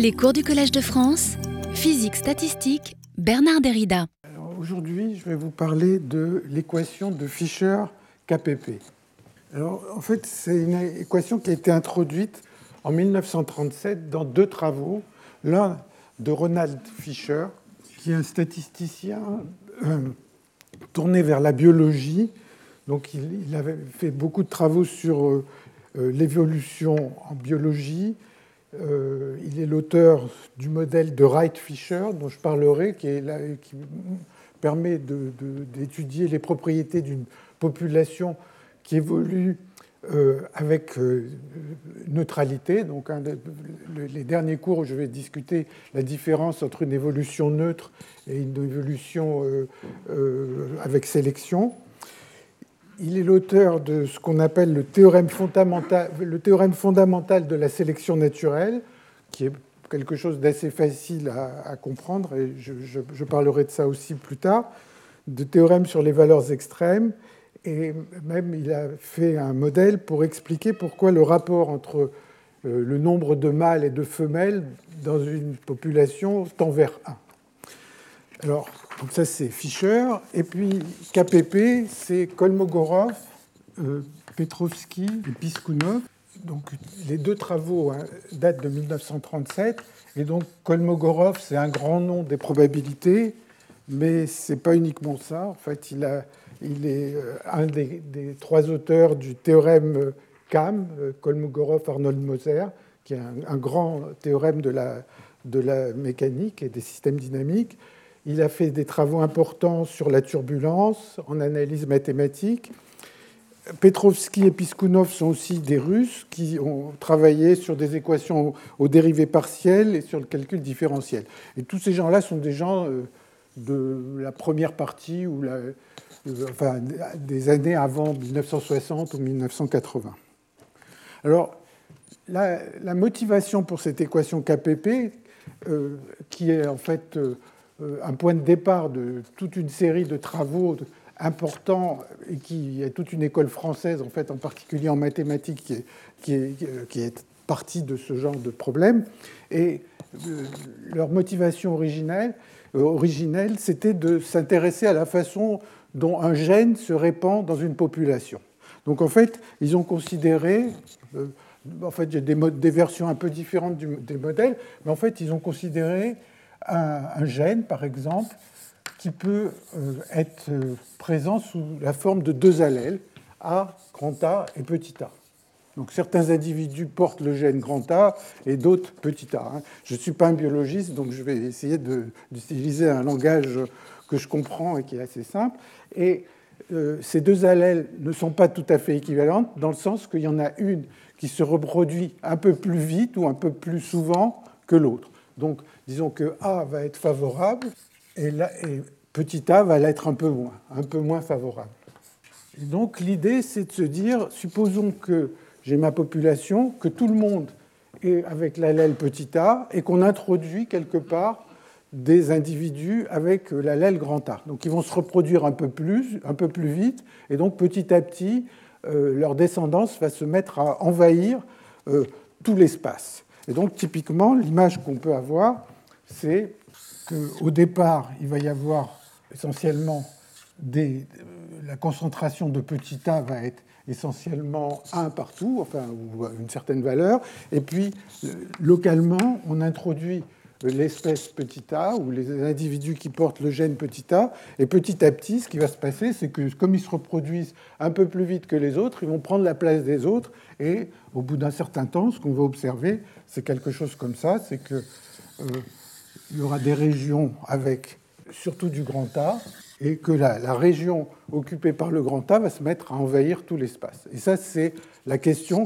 Les cours du Collège de France, physique statistique, Bernard Derrida. Aujourd'hui, je vais vous parler de l'équation de Fischer-KPP. Alors, en fait, c'est une équation qui a été introduite en 1937 dans deux travaux. L'un de Ronald Fischer, qui est un statisticien euh, tourné vers la biologie. Donc, il, avait fait beaucoup de travaux sur euh, euh, l'évolution en biologie, euh, il est l'auteur du modèle de Wright-Fisher, dont je parlerai, qui, permet d'étudier les propriétés d'une population qui évolue euh, avec euh, neutralité. Donc, les derniers cours où je vais discuter la différence entre une évolution neutre et une évolution avec sélection. Il est l'auteur de ce qu'on appelle le théorème, fondamental, le théorème fondamental de la sélection naturelle, qui est quelque chose d'assez facile à, comprendre, et je, parlerai de ça aussi plus tard, de théorème sur les valeurs extrêmes, et même il a fait un modèle pour expliquer pourquoi le rapport entre euh, le nombre de mâles et de femelles dans une population tend vers 1. Alors, ça, c'est Fischer. Et puis KPP, c'est Kolmogorov, euh, Petrovski et Piskunov. Donc les deux travaux hein, datent de 1937. Et donc Kolmogorov, c'est un grand nom des probabilités, mais ce n'est pas uniquement ça. En fait, il, est euh, un des, trois auteurs du théorème CAM, euh, Kolmogorov-Arnold-Moser, qui est un, grand théorème de la mécanique et des systèmes dynamiques. Il a fait des travaux importants sur la turbulence en analyse mathématique. Petrovski et Piskunov sont aussi des Russes qui ont travaillé sur des équations aux dérivées partielles et sur le calcul différentiel. Et tous ces gens-là sont des gens euh, de la première partie ou euh, des années avant 1960 ou 1980. Alors, la, motivation pour cette équation KPP, euh, qui est en fait un point de départ de toute une série de travaux importants et qui est toute une école française, en fait, en particulier en mathématiques, qui est, partie de ce genre de problème. Et euh, leur motivation originelle, euh, originelle c'était de s'intéresser à la façon dont un gène se répand dans une population. Donc en fait, ils ont considéré, en fait, a des, des versions un peu différentes des modèles, mais en fait, ils ont considéré un, gène, par exemple, qui peut euh, être euh, présent sous la forme de deux allèles, A, grand A et petit a. Donc certains individus portent le gène grand A et d'autres petit a. Hein. Je ne suis pas un biologiste, donc je vais essayer d'utiliser un langage que je comprends et qui est assez simple. Et euh, ces deux allèles ne sont pas tout à fait équivalentes, dans le sens qu'il y en a une qui se reproduit un peu plus vite ou un peu plus souvent que l'autre. Donc disons que A va être favorable et, petit a va l'être un peu moins, un peu moins favorable. donc l'idée, c'est de se dire, supposons que j'ai ma population, que tout le monde est avec l'allèle petit a et qu'on introduit quelque part des individus avec l'allèle grand A. Donc ils vont se reproduire un peu plus, un peu plus vite, et donc petit à petit, euh, leur descendance va se mettre à envahir euh, tout l'espace. Et donc typiquement, l'image qu'on peut avoir, c'est qu'au départ, il va y avoir essentiellement des, la concentration de petit a va être essentiellement 1 partout, enfin, ou une certaine valeur, et puis localement, on introduit l'espèce petit a ou les individus qui portent le gène petit a, et petit à petit, ce qui va se passer, c'est que comme ils se reproduisent un peu plus vite que les autres, ils vont prendre la place des autres, et au bout d'un certain temps, ce qu'on va observer, c'est quelque chose comme ça, c'est que euh, il y aura des régions avec surtout du grand A, et que la, région occupée par le grand A va se mettre à envahir tout l'espace. Et ça, c'est la question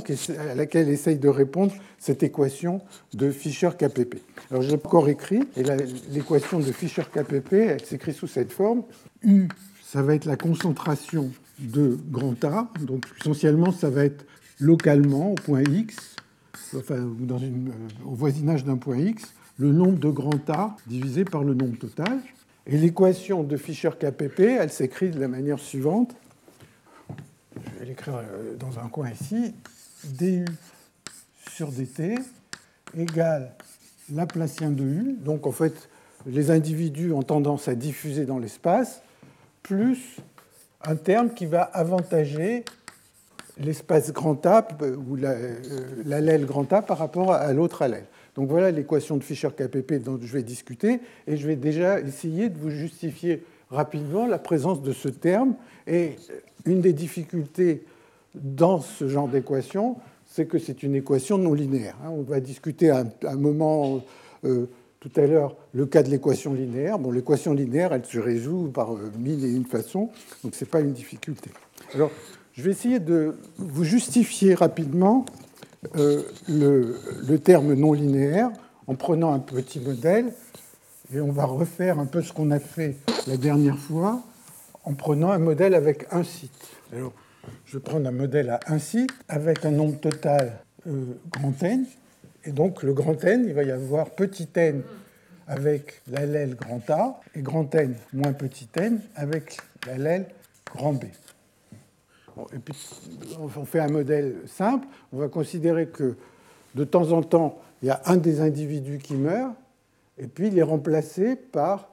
à laquelle essaye de répondre cette équation de Fischer-KPP. Alors, je l'ai encore écrit, et l'équation de Fischer-KPP, elle s'écrit sous cette forme. U, ça va être la concentration de grand A, donc essentiellement, ça va être localement au point X, enfin, euh, au voisinage d'un point X, le nombre de grand A divisé par le nombre total. Et l'équation de Fischer-KPP, elle s'écrit de la manière suivante. Je vais l'écrire euh, dans un coin ici. du sur dt égale laplacien de U, donc en fait les individus ont tendance à diffuser dans l'espace, plus un terme qui va avantager l'espace grand A euh, ou euh, l'allèle grand A par rapport à l'autre allèle. Donc voilà l'équation de Fischer-KPP dont je vais discuter, et je vais déjà essayer de vous justifier rapidement la présence de ce terme. Et une des difficultés dans ce genre d'équation, c'est que c'est une équation non linéaire. Hein. On va discuter à un moment euh, tout à l'heure le cas de l'équation linéaire. Bon, l'équation linéaire, elle se résout par euh, mille et une façons, donc ce n'est pas une difficulté. Alors, je vais essayer de vous justifier rapidement le, le, terme non linéaire en prenant un petit modèle et on va refaire un peu ce qu'on a fait la dernière fois en prenant un modèle avec un site. Alors, je vais prendre un modèle à un site avec un nombre total euh, grand N. Et donc, le grand N, il va y avoir petit n avec l'allèle grand A et grand N moins petit n avec l'allèle grand B. on fait un modèle simple. On va considérer que de temps en temps, il y a un des individus qui meurt, et puis il est remplacé par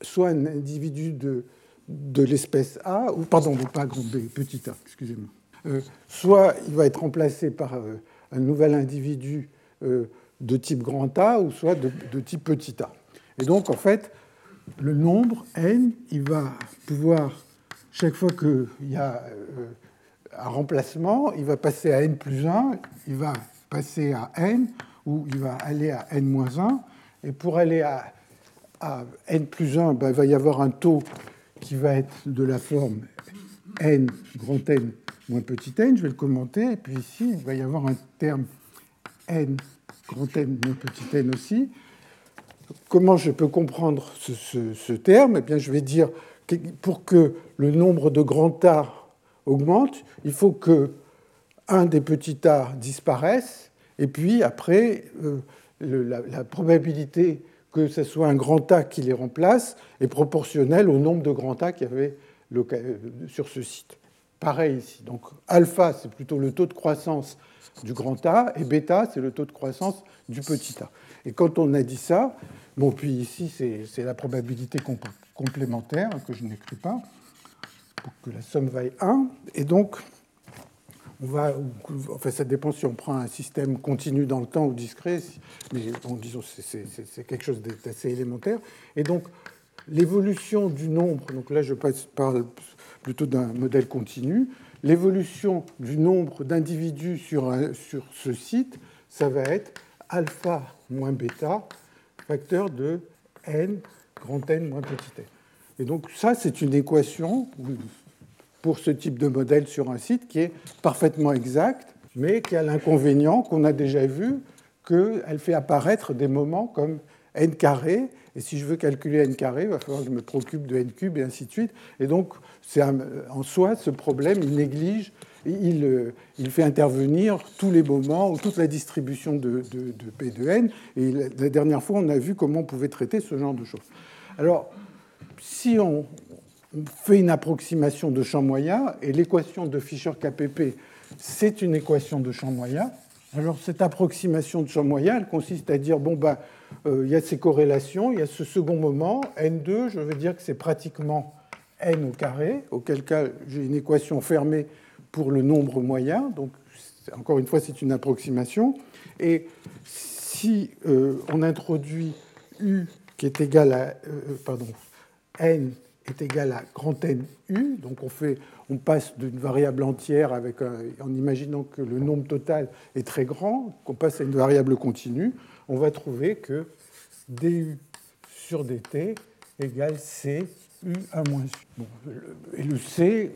soit un individu de, de l'espèce A, ou pardon, pas grand B, petit a, excusez-moi. Euh, soit il va être remplacé par euh, un nouvel individu euh, de type grand A, ou soit de, de, type petit a. Et donc, en fait, le nombre n, il va pouvoir, chaque fois qu'il y a un remplacement, il va passer à n plus 1, il va passer à n, ou il va aller à n moins 1, et pour aller à, n plus 1, ben, il va y avoir un taux qui va être de la forme n grand n moins petit n. Je vais le commenter. Et puis ici, il va y avoir un terme n grand n moins petit n aussi. Comment je peux comprendre ce, terme? Eh bien, je vais dire pour que le nombre de grands A augmente, il faut que un des petits a disparaisse, et puis après, euh, la, probabilité que ce soit un grand A qui les remplace est proportionnelle au nombre de grands A qu'il y avait sur ce site. Pareil ici. Donc alpha, c'est plutôt le taux de croissance du grand A, et bêta, c'est le taux de croissance du petit a. Et quand on a dit ça, bon, puis ici, c'est la probabilité complémentaire que je n'écris pas, pour que la somme vaille 1. Et donc, on va, enfin, ça dépend si on prend un système continu dans le temps ou discret, mais disons c'est quelque chose d'assez élémentaire. Et donc l'évolution du nombre, donc là je parle plutôt d'un modèle continu, l'évolution du nombre d'individus sur, sur ce site, ça va être alpha moins bêta, facteur de n grand n moins petit n. Et donc ça, c'est une équation pour ce type de modèle sur un site qui est parfaitement exact, mais qui a l'inconvénient qu'on a déjà vu qu'elle fait apparaître des moments comme n carré, et si je veux calculer n carré, il va falloir que je me préoccupe de n cube, et ainsi de suite. Et donc, en soi, ce problème, il néglige, il, fait intervenir tous les moments, ou toute la distribution de, P de n, et la dernière fois, on a vu comment on pouvait traiter ce genre de choses. Alors, si on, fait une approximation de champ moyen, et l'équation de Fischer-KPP, c'est une équation de champ moyen. Alors cette approximation de champ moyen, elle consiste à dire, bon, ben, euh, il y a ces corrélations, il y a ce second moment, n2, je veux dire que c'est pratiquement n au carré, auquel cas j'ai une équation fermée pour le nombre moyen, donc encore une fois c'est une approximation, et si euh, on introduit u qui est égal à, euh, n est égal à N U. Donc on, passe d'une variable entière avec en imaginant que le nombre total est très grand, qu'on passe à une variable continue, on va trouver que du sur dt égale c u à moins u. et le c,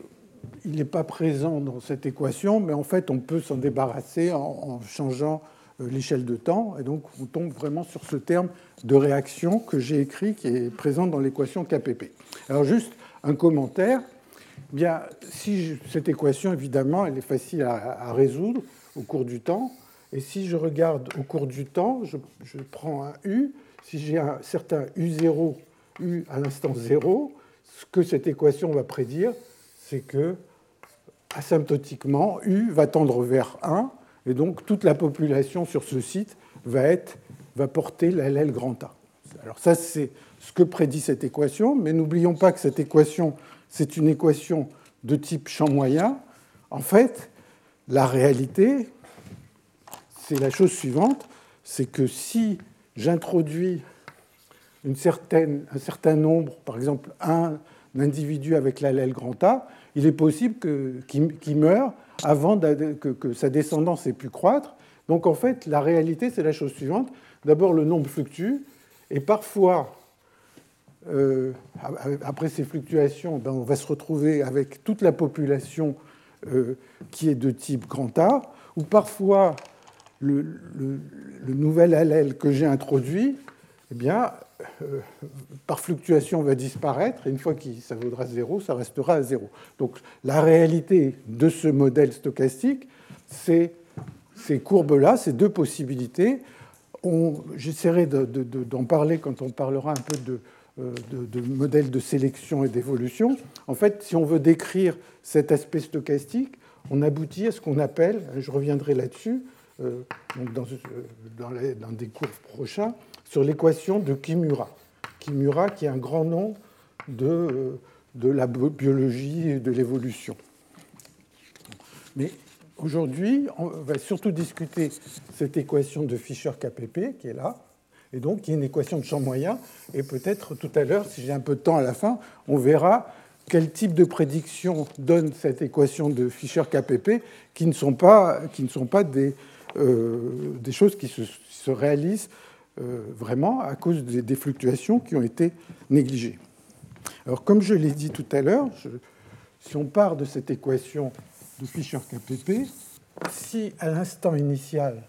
il n'est pas présent dans cette équation, mais en fait on peut s'en débarrasser en changeant l'échelle de temps. Et donc, on tombe vraiment sur ce terme de réaction que j'ai écrit, qui est présent dans l'équation KPP. Alors, juste un commentaire. Bien, si cette équation, évidemment, elle est facile à, résoudre au cours du temps. Et si je regarde au cours du temps, je, je prends un U. Si j'ai un certain U0, U à l'instant 0, ce que cette équation va prédire, c'est que asymptotiquement, U va tendre vers 1 et donc toute la population sur ce site va être va porter l'allèle grand A. Alors ça, c'est ce que prédit cette équation, mais n'oublions pas que cette équation, c'est une équation de type champ moyen. En fait, la réalité, c'est la chose suivante, c'est que si j'introduis un certain nombre, par exemple un individu avec l'allèle grand A, il est possible qu'il meure avant que, sa descendance ait pu croître. Donc en fait, la réalité, c'est la chose suivante. D'abord, le nombre fluctue, et parfois, euh, après ces fluctuations, ben, on va se retrouver avec toute la population euh, qui est de type grand A, ou parfois le, nouvel allèle que j'ai introduit, eh bien, euh, par fluctuation va disparaître, et une fois que ça vaudra zéro, ça restera à zéro. Donc la réalité de ce modèle stochastique, c'est ces courbes-là, ces deux possibilités. J'essaierai d'en parler quand on parlera un peu de, euh, modèles de sélection et d'évolution. En fait, si on veut décrire cet aspect stochastique, on aboutit à ce qu'on appelle, je reviendrai là-dessus, euh, dans, dans, des cours prochains, sur l'équation de Kimura. Kimura qui est un grand nom de, de la biologie et de l'évolution. Mais aujourd'hui, on va surtout discuter cette équation de Fischer-KPP qui est là, et donc qui est une équation de champ moyen. Et peut-être tout à l'heure, si j'ai un peu de temps à la fin, on verra quel type de prédiction donne cette équation de Fischer-KPP qui ne sont pas, qui ne sont pas des, euh, des choses qui se, se réalisent vraiment à cause des, fluctuations qui ont été négligées. Alors, comme je l'ai dit tout à l'heure, si on part de cette équation de Fischer-KPP, si à l'instant initial,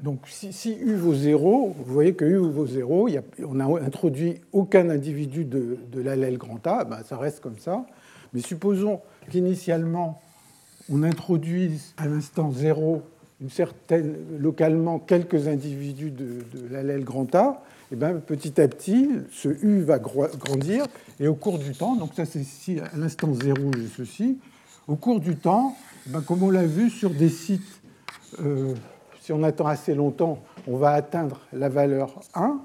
donc si, U vaut 0, vous voyez que U vaut 0, on n'a introduit aucun individu de, l'allèle grand A, ben ça reste comme ça. Mais supposons qu'initialement, on introduise à l'instant 0 localement quelques individus de, l'allèle grand A, et bien petit à petit, ce U va grandir, et au cours du temps, donc ça c'est ici à l'instant 0, ceci, au cours du temps, ben comme on l'a vu sur des sites, euh, si on attend assez longtemps, on va atteindre la valeur 1.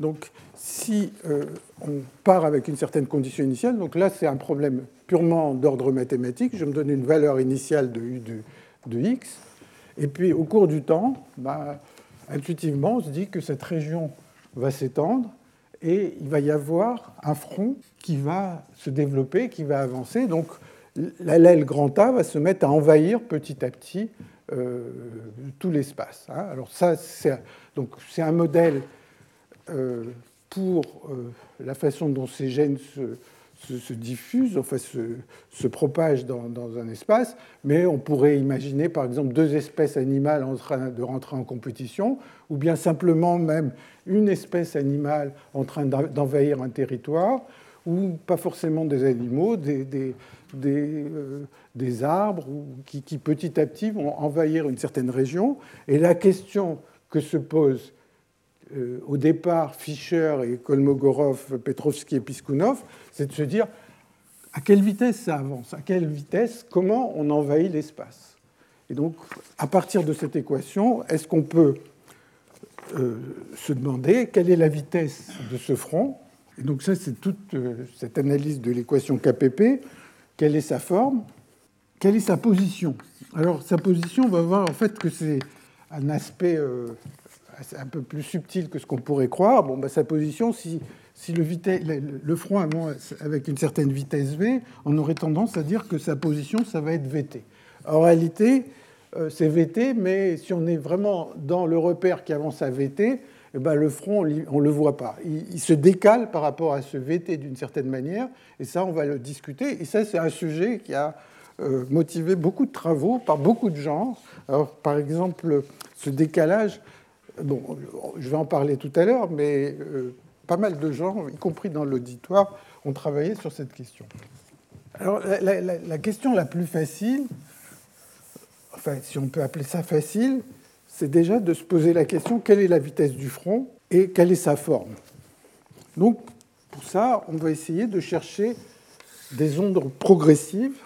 Donc si euh, on part avec une certaine condition initiale, donc là c'est un problème purement d'ordre mathématique, je me donne une valeur initiale de U de, de X, et puis au cours du temps, bah, intuitivement, on se dit que cette région va s'étendre et il va y avoir un front qui va se développer, qui va avancer. Donc l'aile grand A va se mettre à envahir petit à petit euh, tout l'espace. Hein. Alors ça, c'est donc c'est un modèle euh, pour euh, la façon dont ces gènes se, se, diffuse, enfin se, se propage dans, un espace, mais on pourrait imaginer par exemple deux espèces animales en train de rentrer en compétition, ou bien simplement même une espèce animale en train d'envahir un territoire, ou pas forcément des animaux, des, des, euh, des, arbres qui, qui, petit à petit vont envahir une certaine région. Et la question que se pose euh, au départ Fischer et Kolmogorov, Petrovski et Piskunov, c'est de se dire à quelle vitesse ça avance, à quelle vitesse, comment on envahit l'espace? Et donc, à partir de cette équation, est-ce qu'on peut euh, se demander quelle est la vitesse de ce front? Et donc ça, c'est toute euh, cette analyse de l'équation KPP. Quelle est sa forme? Quelle est sa position? Alors, sa position, on va voir en fait que c'est un aspect un peu plus subtil que ce qu'on pourrait croire. Bon, bah, sa position, si, le, front avec une certaine vitesse v, on aurait tendance à dire que sa position, ça va être vt. En réalité, euh, c'est vt, mais si on est vraiment dans le repère qui avance à vt, eh ben, le front, on ne le voit pas. Il, se décale par rapport à ce vt d'une certaine manière, et ça, on va le discuter. Et ça, c'est un sujet qui a euh, motivé beaucoup de travaux par beaucoup de gens. Alors, par exemple, ce décalage bon, je vais en parler tout à l'heure, mais euh, pas mal de gens, y compris dans l'auditoire, ont travaillé sur cette question. Alors, la, question la plus facile, enfin, si on peut appeler ça facile, c'est déjà de se poser la question quelle est la vitesse du front et quelle est sa forme? Donc, pour ça, on va essayer de chercher des ondes progressives.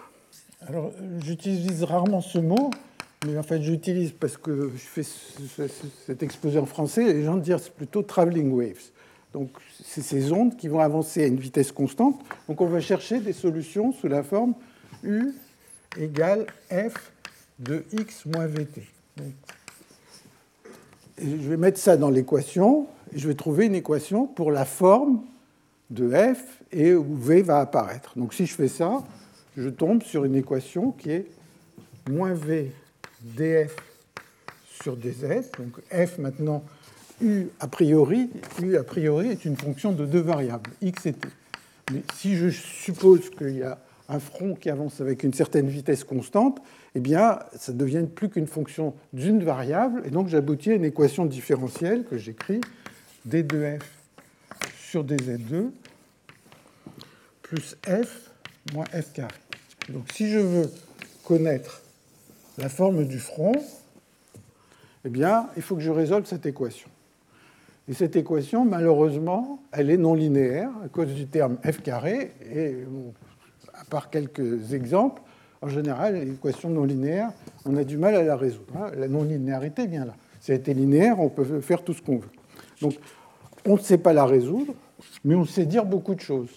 Alors, j'utilise rarement ce mot, mais en fait j'utilise parce que je fais cet exposé en français, les gens disent c'est plutôt traveling waves. Donc c'est ces ondes qui vont avancer à une vitesse constante. Donc on va chercher des solutions sous la forme U égale F de x moins vt. je vais mettre ça dans l'équation et je vais trouver une équation pour la forme de f et où v va apparaître. Donc si je fais ça, je tombe sur une équation qui est moins v df sur dz. Donc f maintenant, u a priori, u a priori est une fonction de deux variables, x et t. Mais si je suppose qu'il y a un front qui avance avec une certaine vitesse constante, eh bien, ça ne devient plus qu'une fonction d'une variable, et donc j'aboutis à une équation différentielle que j'écris d2f sur dz2 plus f moins f carré. Donc si je veux connaître la forme du front, eh bien, il faut que je résolve cette équation. Et cette équation, malheureusement, elle est non linéaire à cause du terme f carré, et à part quelques exemples, en général, l'équation non linéaire, on a du mal à la résoudre. Hein. La non-linéarité vient là. Si elle était linéaire, on peut faire tout ce qu'on veut. Donc, on ne sait pas la résoudre, mais on sait dire beaucoup de choses.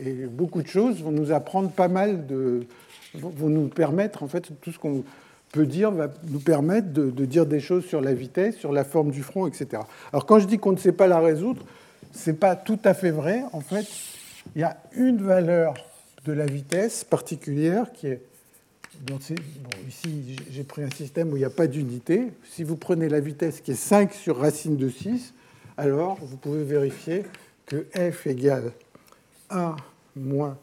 Et beaucoup de choses vont nous apprendre pas mal de. vont nous permettre, en fait, tout ce qu'on peut dire va nous permettre de, dire des choses sur la vitesse, sur la forme du front, etc. Alors, quand je dis qu'on ne sait pas la résoudre, ce n'est pas tout à fait vrai. En fait, il y a une valeur de la vitesse particulière qui est ici, j'ai pris un système où il n'y a pas d'unité. Si vous prenez la vitesse qui est 5 sur racine de 6, alors vous pouvez vérifier que f égale 1 moins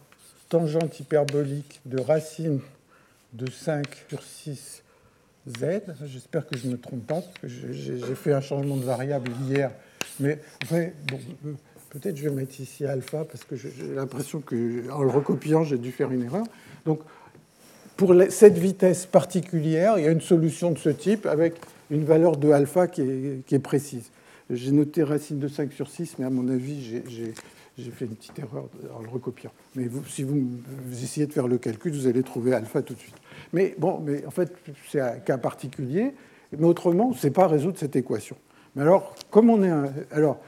tangente hyperbolique de racine de 5 sur 6 z. J'espère que je ne me trompe pas, parce que j'ai fait un changement de variable hier. Mais peut-être je vais mettre ici alpha, parce que j'ai l'impression qu'en le recopiant, j'ai dû faire une erreur. Donc, pour cette vitesse particulière, il y a une solution de ce type avec une valeur de alpha qui est, précise. J'ai noté racine de 5 sur 6, mais à mon avis, j'ai fait une petite erreur en le recopiant. Mais si vous, essayez de faire le calcul, vous allez trouver alpha tout de suite. Mais bon, mais en fait, c'est un cas particulier. Mais autrement, on ne sait pas résoudre cette équation. Mais alors, comme on est un, alors,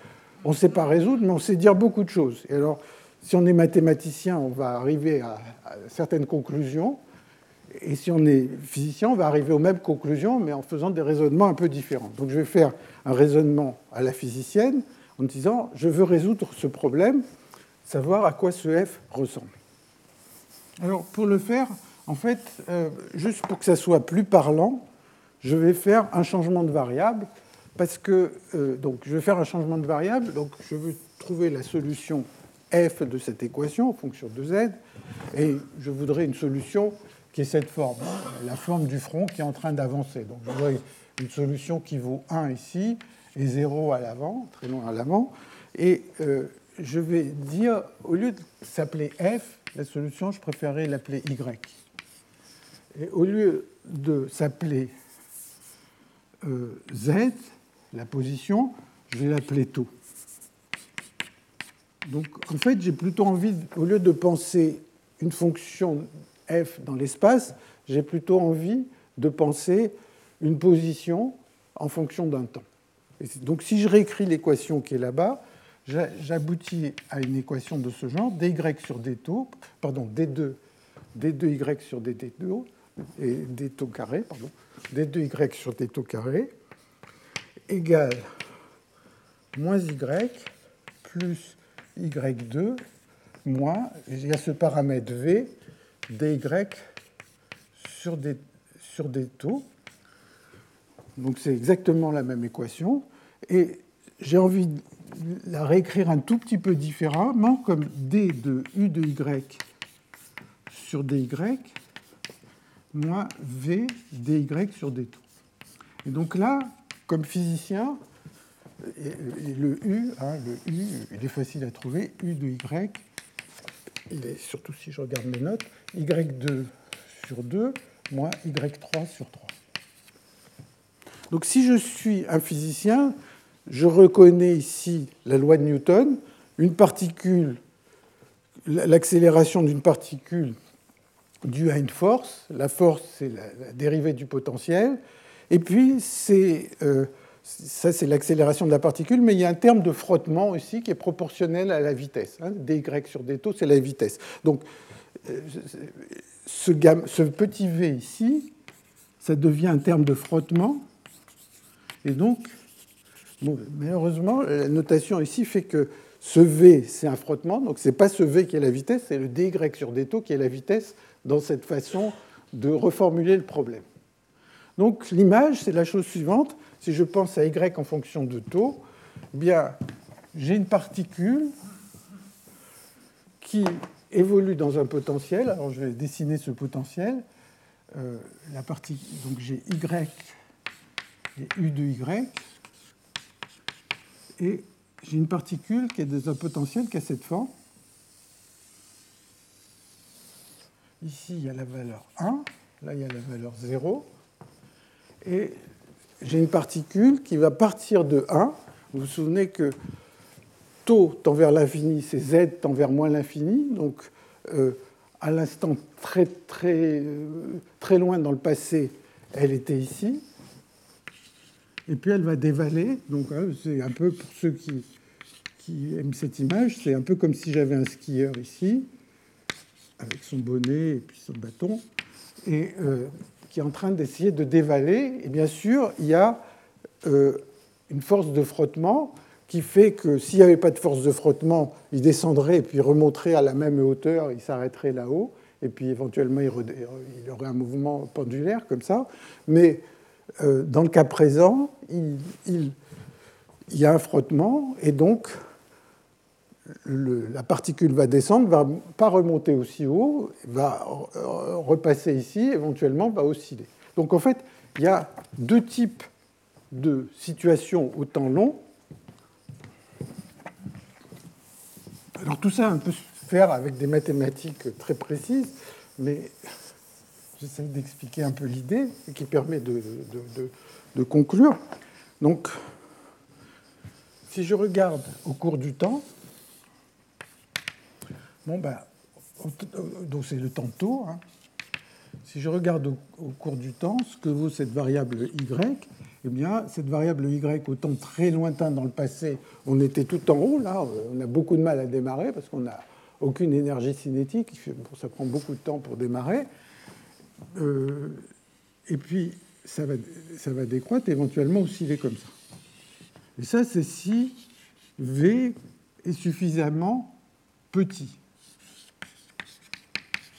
on ne sait pas résoudre, mais on sait dire beaucoup de choses. Et alors, si on est mathématicien, on va arriver à certaines conclusions. Et si on est physicien, on va arriver aux mêmes conclusions, mais en faisant des raisonnements un peu différents. Donc je vais faire un raisonnement à la physicienne en disant, je veux résoudre ce problème, savoir à quoi ce f ressemble. Alors pour le faire, en fait, euh, juste pour que ça soit plus parlant, je vais faire un changement de variable, parce que euh, donc je vais faire un changement de variable, donc je veux trouver la solution f de cette équation en fonction de z, et je voudrais une solution qui est cette forme, la forme du front qui est en train d'avancer. Donc je vois une solution qui vaut 1 ici et 0 à l'avant, très loin à l'avant. Et euh, je vais dire, au lieu de s'appeler f, la solution, je préférerais l'appeler y. Et au lieu de s'appeler euh, z, la position, je vais l'appeler taux. Donc en fait, j'ai plutôt envie, au lieu de penser une fonction f dans l'espace, j'ai plutôt envie de penser une position en fonction d'un temps. Donc si je réécris l'équation qui est là-bas, j'aboutis à une équation de ce genre, dy sur d taux, pardon, d2, d2y sur dt et d taux carré, pardon, d2y sur d taux carré, égale moins y plus y2 moins, il y a ce paramètre v dy sur des, sur taux. Donc c'est exactement la même équation. Et j'ai envie de la réécrire un tout petit peu différemment, comme d de u de y sur dy moins v dy sur taux. Et donc là, comme physicien, le u, hein, le u, il est facile à trouver, u de y, il est, surtout si je regarde mes notes, y2 sur 2 moins y3 sur 3. Donc si je suis un physicien, je reconnais ici la loi de Newton, une particule, l'accélération d'une particule due à une force. La force, c'est la, dérivée du potentiel. Et puis, c'est, euh, ça, c'est l'accélération de la particule, mais il y a un terme de frottement aussi qui est proportionnel à la vitesse. Hein. dy sur dt, c'est la vitesse. Donc, euh, ce, ce petit v ici, ça devient un terme de frottement. Et donc, malheureusement, la notation ici fait que ce V, c'est un frottement, donc ce n'est pas ce V qui est la vitesse, c'est le dy sur d taux qui est la vitesse dans cette façon de reformuler le problème. Donc l'image, c'est la chose suivante. Si je pense à y en fonction de taux, eh bien, j'ai une particule qui évolue dans un potentiel. Alors je vais dessiner ce potentiel. Euh, la partie, donc j'ai y u de y, et j'ai une particule qui est dans un potentiel qui a cette forme. Ici, il y a la valeur 1, là, il y a la valeur 0. Et j'ai une particule qui va partir de 1. Vous vous souvenez que taux tend vers l'infini, c'est z tend vers moins l'infini. Donc, euh, à l'instant très, très, euh, très loin dans le passé, elle était ici. Et puis elle va dévaler. Donc, hein, c'est un peu pour ceux qui, aiment cette image, c'est un peu comme si j'avais un skieur ici, avec son bonnet et puis son bâton, et euh, qui est en train d'essayer de dévaler. Et bien sûr, il y a euh, une force de frottement qui fait que s'il n'y avait pas de force de frottement, il descendrait et puis remonterait à la même hauteur, il s'arrêterait là-haut, et puis éventuellement il, aurait un mouvement pendulaire comme ça. Mais dans le cas présent, il, il, y a un frottement, et donc la particule va descendre, va pas remonter aussi haut, va repasser ici, éventuellement va osciller. Donc en fait, il y a deux types de situations au temps long. Alors tout ça, on peut se faire avec des mathématiques très précises, mais j'essaie d'expliquer un peu l'idée qui permet de, de conclure. Donc, si je regarde au cours du temps, Bon, ben, donc c'est le temps taux. Hein. Si je regarde au, cours du temps ce que vaut cette variable y, eh bien, cette variable y, au temps très lointain dans le passé, on était tout en haut, là, on a beaucoup de mal à démarrer parce qu'on n'a aucune énergie cinétique, ça prend beaucoup de temps pour démarrer. Euh, et puis, ça va, ça va décroître, éventuellement osciller comme ça. Et ça, c'est si V est suffisamment petit.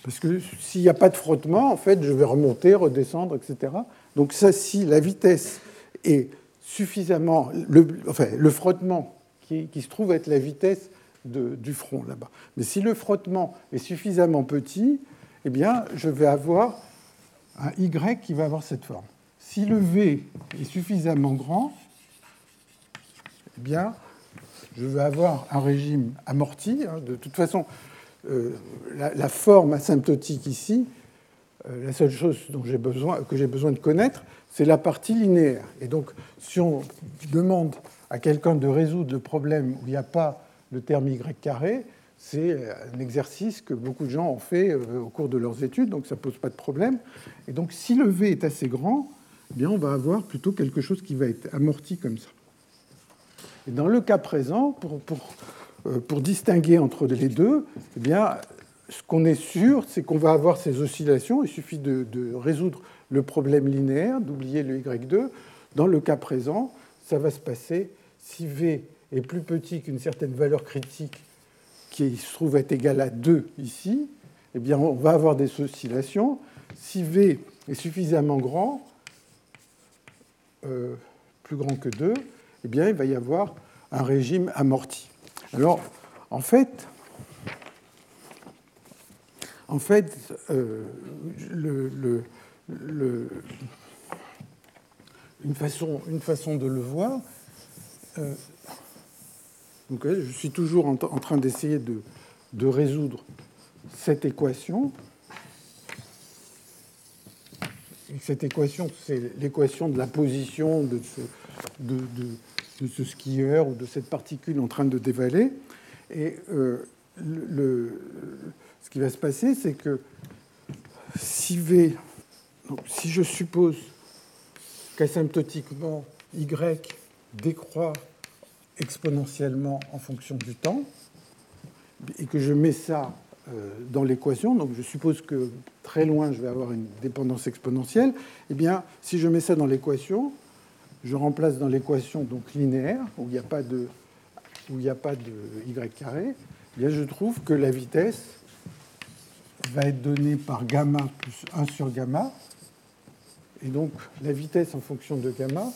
Parce que s'il n'y a pas de frottement, en fait, je vais remonter, redescendre, etc. Donc ça, si la vitesse est suffisamment... Le, enfin, le frottement qui, se trouve être la vitesse du front là-bas. Mais si le frottement est suffisamment petit, eh bien, je vais avoir un Y qui va avoir cette forme. Si le V est suffisamment grand, eh bien, je vais avoir un régime amorti. Hein. De toute façon, euh, la, forme asymptotique ici, euh, la seule chose dont besoin, que j'ai besoin de connaître, c'est la partie linéaire. Et donc, si on demande à quelqu'un de résoudre le problème où il n'y a pas le terme y carré, c'est un exercice que beaucoup de gens ont fait euh, au cours de leurs études, donc ça ne pose pas de problème. Et donc, si le V est assez grand, eh bien, on va avoir plutôt quelque chose qui va être amorti comme ça. Et dans le cas présent, pour, pour euh, pour distinguer entre les deux, eh bien, ce qu'on est sûr, c'est qu'on va avoir ces oscillations. Il suffit de, résoudre le problème linéaire, d'oublier le y2. Dans le cas présent, ça va se passer si v est plus petit qu'une certaine valeur critique qui se trouve être égale à 2 ici, eh bien, on va avoir des oscillations. Si v est suffisamment grand, euh, plus grand que 2, eh bien, il va y avoir un régime amorti. Alors, en fait, en fait, euh, une, façon, une, façon, de le voir, euh, donc, je suis toujours en, train d'essayer de, résoudre cette équation. cette équation, c'est l'équation de la position de ce, skieur ou de cette particule en train de dévaler. Et euh, ce qui va se passer, c'est que si V, si je suppose qu'asymptotiquement Y décroît exponentiellement en fonction du temps, et que je mets ça euh, dans l'équation, donc je suppose que très loin je vais avoir une dépendance exponentielle, eh bien si je mets ça dans l'équation, je remplace dans l'équation donc linéaire, où il n'y a pas de a pas de y carré, eh bien je trouve que la vitesse va être donnée par gamma plus 1 sur gamma. Et donc la vitesse en fonction de gamma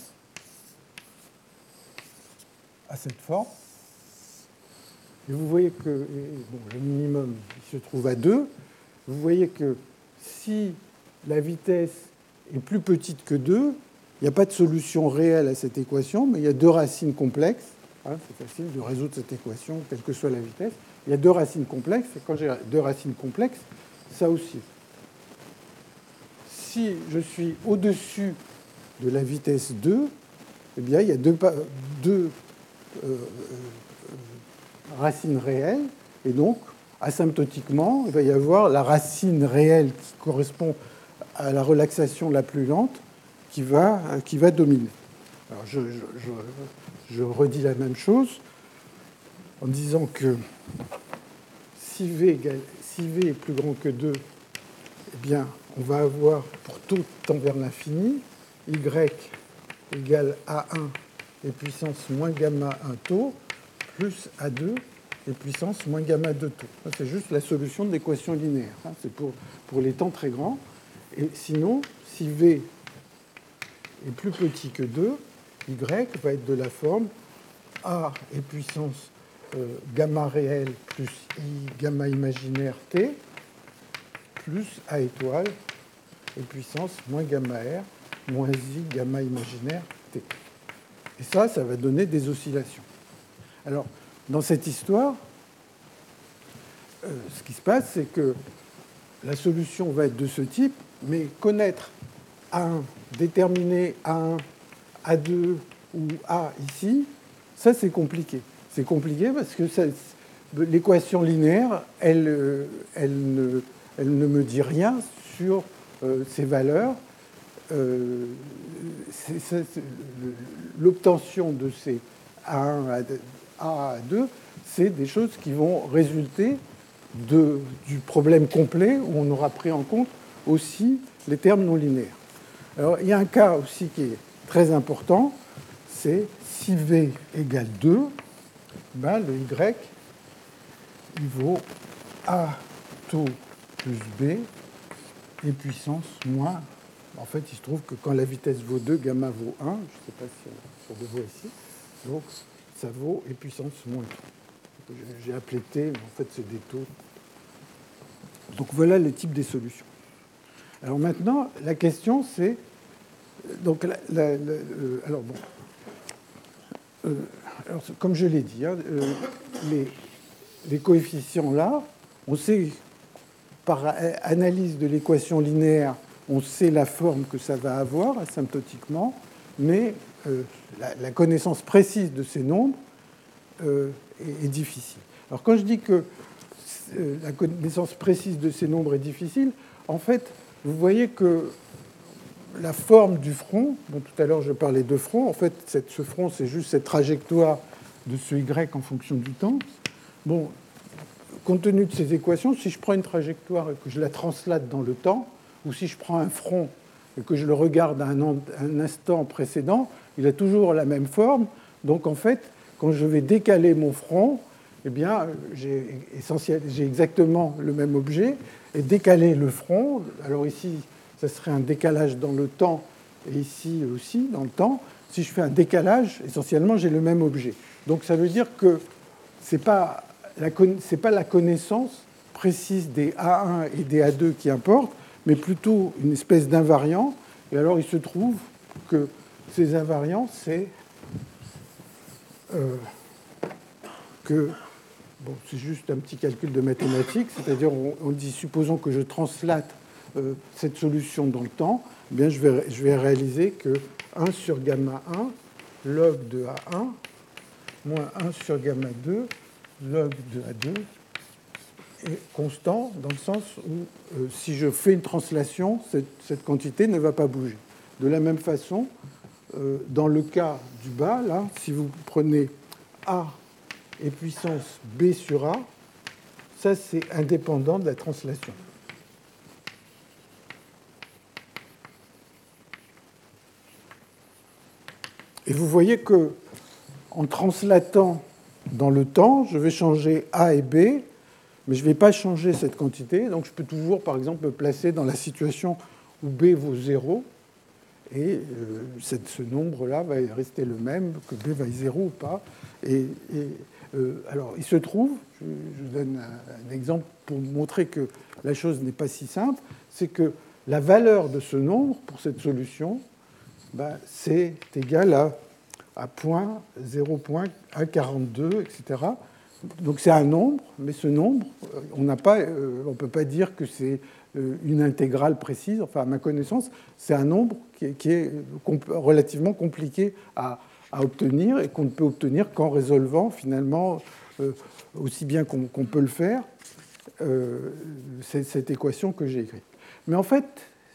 a cette forme. Et vous voyez que bon, le minimum se trouve à 2. Vous voyez que si la vitesse est plus petite que 2, il n'y a pas de solution réelle à cette équation, mais il y a deux racines complexes. Hein, c'est facile de résoudre cette équation, quelle que soit la vitesse. Il y a deux racines complexes, et quand j'ai deux racines complexes, ça aussi. Si je suis au-dessus de la vitesse 2, eh bien, il y a deux, deux racine réelle, et donc asymptotiquement, il va y avoir la racine réelle qui correspond à la relaxation la plus lente qui va, qui va dominer. Alors je, je, redis la même chose en disant que si v, si v est plus grand que 2, eh bien, on va avoir pour tout temps vers l'infini, y égale A1 et puissance moins gamma 1 taux, plus A2 et puissance moins gamma de taux. C'est juste la solution de l'équation linéaire. C'est pour, pour les temps très grands. Et sinon, si V est plus petit que 2, Y va être de la forme A et puissance euh, gamma réel plus I gamma imaginaire T plus A étoile et puissance moins gamma R moins I gamma imaginaire T. Et ça, ça va donner des oscillations. Alors, dans cette histoire, euh, ce qui se passe, c'est que la solution va être de ce type, mais connaître A1, déterminer A1, A2 ou A ici, ça c'est compliqué. C'est compliqué parce que l'équation linéaire, elle, euh, elle, ne, me dit rien sur euh, ces valeurs. L'obtention de ces A1, a 2, c'est des choses qui vont résulter du problème complet où on aura pris en compte aussi les termes non linéaires. Alors, il y a un cas aussi qui est très important, c'est si V égale 2, ben, le Y, il vaut A taux plus B et puissance moins. En fait, il se trouve que quand la vitesse vaut 2, gamma vaut 1, je ne sais pas si on le voit ici. Donc, ça vaut et puissance moins J'ai appelé T, mais en fait c'est des taux. Donc voilà le type des solutions. Alors maintenant, la question c'est. Donc, euh, alors bon. Euh, alors, comme je l'ai dit, hein, euh, les, coefficients là, on sait par analyse de l'équation linéaire, on sait la forme que ça va avoir asymptotiquement, mais euh, la, connaissance précise de ces nombres euh, est, difficile. Alors quand je dis que euh, la connaissance précise de ces nombres est difficile, en fait, vous voyez que la forme du front, dont tout à l'heure je parlais de front, en fait, ce front, c'est juste cette trajectoire de ce y en fonction du temps. Bon, compte tenu de ces équations, si je prends une trajectoire et que je la translate dans le temps, ou si je prends un front et que je le regarde à un, instant précédent, il a toujours la même forme. Donc en fait, quand je vais décaler mon front, eh bien, j'ai exactement le même objet. Et décaler le front, alors ici, ça serait un décalage dans le temps, et ici aussi, dans le temps. Si je fais un décalage, essentiellement, j'ai le même objet. Donc ça veut dire que ce n'est pas, pas la connaissance précise des A1 et des A2 qui importe, mais plutôt une espèce d'invariant. Et alors il se trouve que ces invariants, c'est euh, que, bon, c'est juste un petit calcul de mathématiques, c'est-à-dire on, dit, supposons que je translate euh, cette solution dans le temps, eh bien je vais, je vais réaliser que 1 sur gamma 1 log de A1 moins 1 sur gamma 2 log de A2 constant dans le sens où euh, si je fais une translation, cette, quantité ne va pas bouger. De la même façon, euh, dans le cas du bas, là, si vous prenez A et puissance B sur A, ça c'est indépendant de la translation. Et vous voyez que en translatant dans le temps, je vais changer A et B, mais je ne vais pas changer cette quantité. Donc je peux toujours, par exemple, me placer dans la situation où B vaut 0, et euh, ce nombre-là va rester le même, que B vaille 0 ou pas. Et, euh, alors, il se trouve, je, je donne un, exemple pour montrer que la chose n'est pas si simple, c'est que la valeur de ce nombre pour cette solution, ben, c'est égal à à point, 0 point, à 42, etc. Donc c'est un nombre, mais ce nombre, euh, on n'a euh, on peut pas dire que c'est euh, une intégrale précise. Enfin, à ma connaissance, c'est un nombre qui est, relativement compliqué à, obtenir et qu'on ne peut obtenir qu'en résolvant finalement aussi bien qu'on peut le faire cette équation que j'ai écrite. Mais en fait,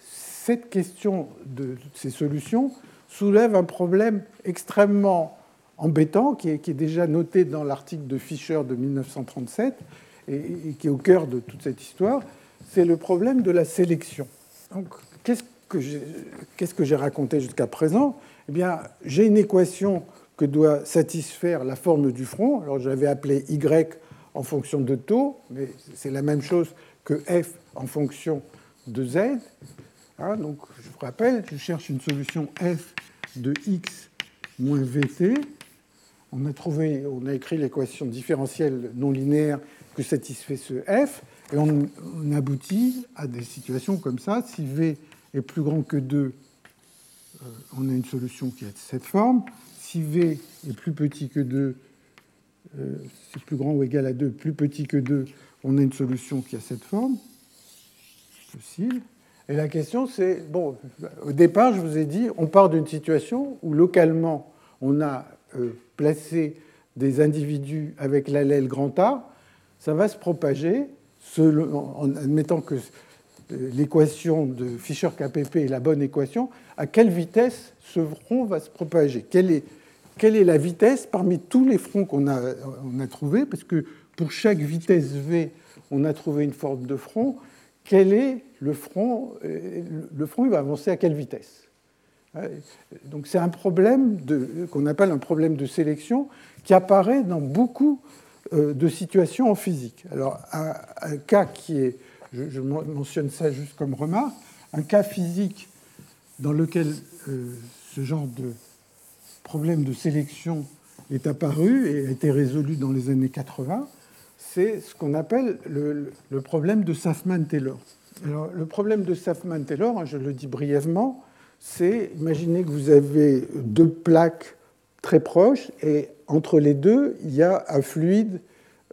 cette question de ces solutions, soulève un problème extrêmement embêtant qui est, déjà noté dans l'article de Fischer de 1937 et, qui est au cœur de toute cette histoire, c'est le problème de la sélection. Donc, qu'est-ce que j'ai raconté jusqu'à présent? Eh bien, j'ai une équation que doit satisfaire la forme du front. Alors, j'avais appelé Y en fonction de taux, mais c'est la même chose que F en fonction de Z. Hein, donc, je vous rappelle, je cherche une solution f de x moins vt. On a, trouvé, on a écrit l'équation différentielle non linéaire que satisfait ce f, et on, aboutit à des situations comme ça. Si v est plus grand que 2, euh, on a une solution qui a cette forme. Si v est plus petit que 2, euh, c'est plus grand ou égal à 2, plus petit que 2, on a une solution qui a cette forme. Facile. Et la question, c'est, au départ, je vous ai dit, on part d'une situation où localement, on a euh, placé des individus avec l'allèle grand A, ça va se propager, en admettant que euh, l'équation de Fischer-KPP est la bonne équation, à quelle vitesse ce front va se propager? Quelle est, la vitesse parmi tous les fronts qu'on a, trouvés? Parce que pour chaque vitesse V, on a trouvé une forme de front. Quel est le front Le front, va avancer à quelle vitesse? Donc c'est un problème qu'on appelle un problème de sélection qui apparaît dans beaucoup euh, de situations en physique. Alors un, cas qui est, je, mentionne ça juste comme remarque, un cas physique dans lequel euh, ce genre de problème de sélection est apparu et a été résolu dans les années 80, c'est ce qu'on appelle le, problème de Safman-Taylor. le problème de Safman-Taylor, hein, je le dis brièvement, c'est imaginez que vous avez deux plaques très proches et entre les deux, il y a un fluide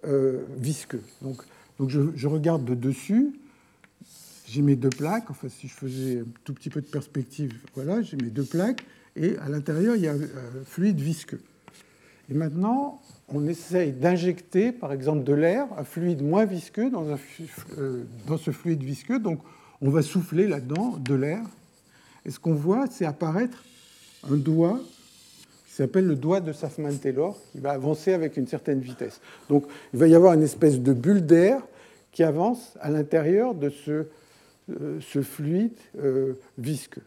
euh, visqueux. Donc, je, regarde de dessus, j'ai mes deux plaques, enfin si je faisais un tout petit peu de perspective, voilà, j'ai mes deux plaques, et à l'intérieur, il y a un fluide visqueux. Et maintenant, on essaye d'injecter, par exemple, de l'air, un fluide moins visqueux dans, euh, dans, ce fluide visqueux. Donc, on va souffler là-dedans de l'air. Et ce qu'on voit, c'est apparaître un doigt qui s'appelle le doigt de Safman-Taylor, qui va avancer avec une certaine vitesse. Donc, il va y avoir une espèce de bulle d'air qui avance à l'intérieur de ce, euh, fluide euh, visqueux.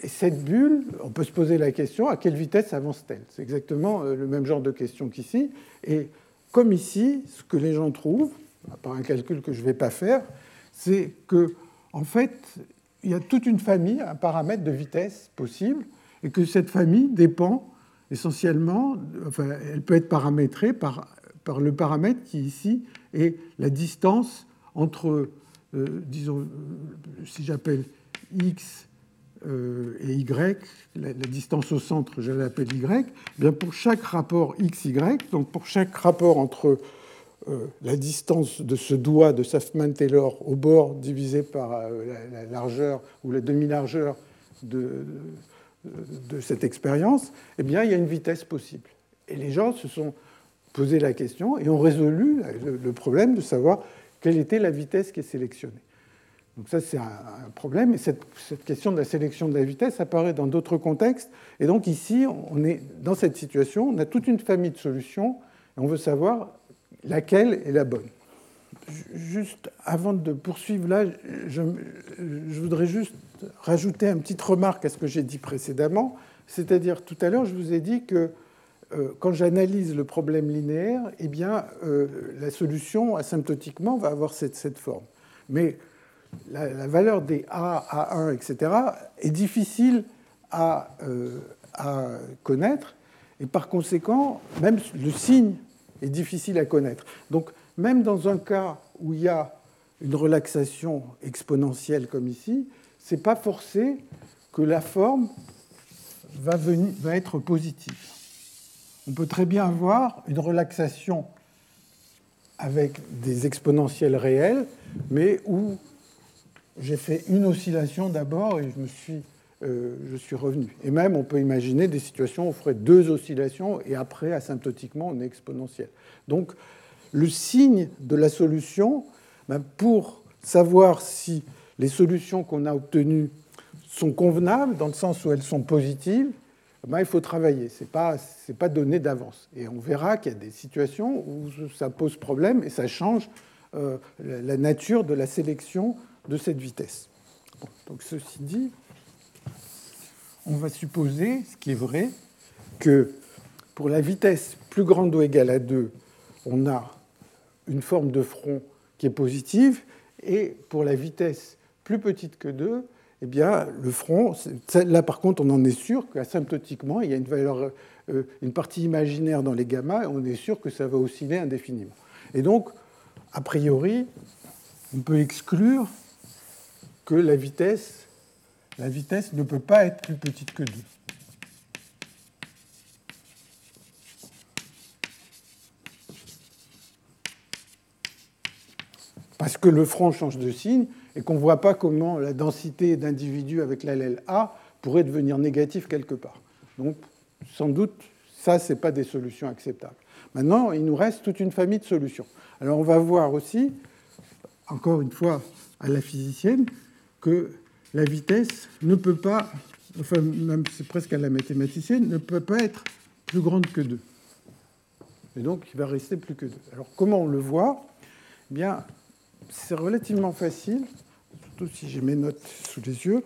Et cette bulle, on peut se poser la question, à quelle vitesse avance-t-elle? C'est exactement euh, le même genre de question qu'ici. Et comme ici, ce que les gens trouvent, par un calcul que je ne vais pas faire, c'est que, en fait, il y a toute une famille, un paramètre de vitesse possible, et que cette famille dépend essentiellement, enfin, elle peut être paramétrée par, par le paramètre qui ici est la distance entre, euh, disons, si j'appelle x euh, et y, la, distance au centre, je l'appelle y, eh bien pour chaque rapport x, y, donc pour chaque rapport entre euh, la distance de ce doigt de Safman-Taylor au bord divisé par euh, la, largeur ou la demi-largeur de, cette expérience, eh bien il y a une vitesse possible. Et les gens se sont posé la question et ont résolu le problème de savoir quelle était la vitesse qui est sélectionnée. Donc ça, c'est un problème. Et cette, question de la sélection de la vitesse apparaît dans d'autres contextes. Et donc ici, on est dans cette situation, on a toute une famille de solutions, et on veut savoir laquelle est la bonne? Juste avant de poursuivre là, je, voudrais juste rajouter une petite remarque à ce que j'ai dit précédemment. C'est-à-dire, tout à l'heure, je vous ai dit que euh, quand j'analyse le problème linéaire, eh bien, euh, la solution asymptotiquement va avoir cette, forme. Mais la, valeur des A, A1, etc., est difficile euh, à, connaître, et par conséquent, même le signe est difficile à connaître. Donc, même dans un cas où il y a une relaxation exponentielle comme ici, ce n'est pas forcé que la forme va, va être positive. On peut très bien avoir une relaxation avec des exponentielles réelles, mais où j'ai fait une oscillation d'abord et je me suis, euh, je suis revenu. Et même, on peut imaginer des situations où on ferait deux oscillations et après, asymptotiquement, on est exponentiel. Donc, le signe de la solution, ben, pour savoir si les solutions qu'on a obtenues sont convenables, dans le sens où elles sont positives, ben, il faut travailler. Ce n'est pas, pas donné d'avance. Et on verra qu'il y a des situations où ça pose problème et ça change euh, la nature de la sélection de cette vitesse. donc ceci dit, on va supposer, ce qui est vrai, que pour la vitesse plus grande ou égale à 2, on a une forme de front qui est positive, et pour la vitesse plus petite que 2, eh bien, le front, là par contre, on en est sûr qu'asymptotiquement, il y a une, valeur, euh, une partie imaginaire dans les gammas, et on est sûr que ça va osciller indéfiniment. Et donc, a priori, on peut exclure que la vitesse, la vitesse ne peut pas être plus petite que 2. Parce que le front change de signe et qu'on ne voit pas comment la densité d'individus avec l'allèle A pourrait devenir négative quelque part. Donc, sans doute, ça, ce n'est pas des solutions acceptables. Maintenant, il nous reste toute une famille de solutions. Alors, on va voir aussi, encore une fois, à la physicienne, que la vitesse ne peut pas, enfin même c'est presque à la mathématicienne, ne peut pas être plus grande que 2. Et donc il va rester plus que 2. Alors comment on le voit? Eh Bien, c'est relativement facile, surtout si j'ai mes notes sous les yeux.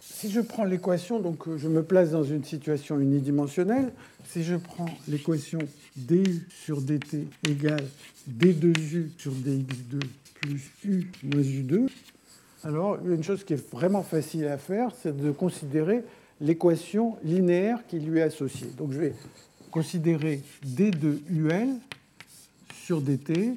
Si je prends l'équation, donc je me place dans une situation unidimensionnelle, si je prends l'équation du sur dt égale d2u sur dx2 plus u moins u2, alors, une chose qui est vraiment facile à faire, c'est de considérer l'équation linéaire qui lui est associée. Donc, je vais considérer d de UL sur dt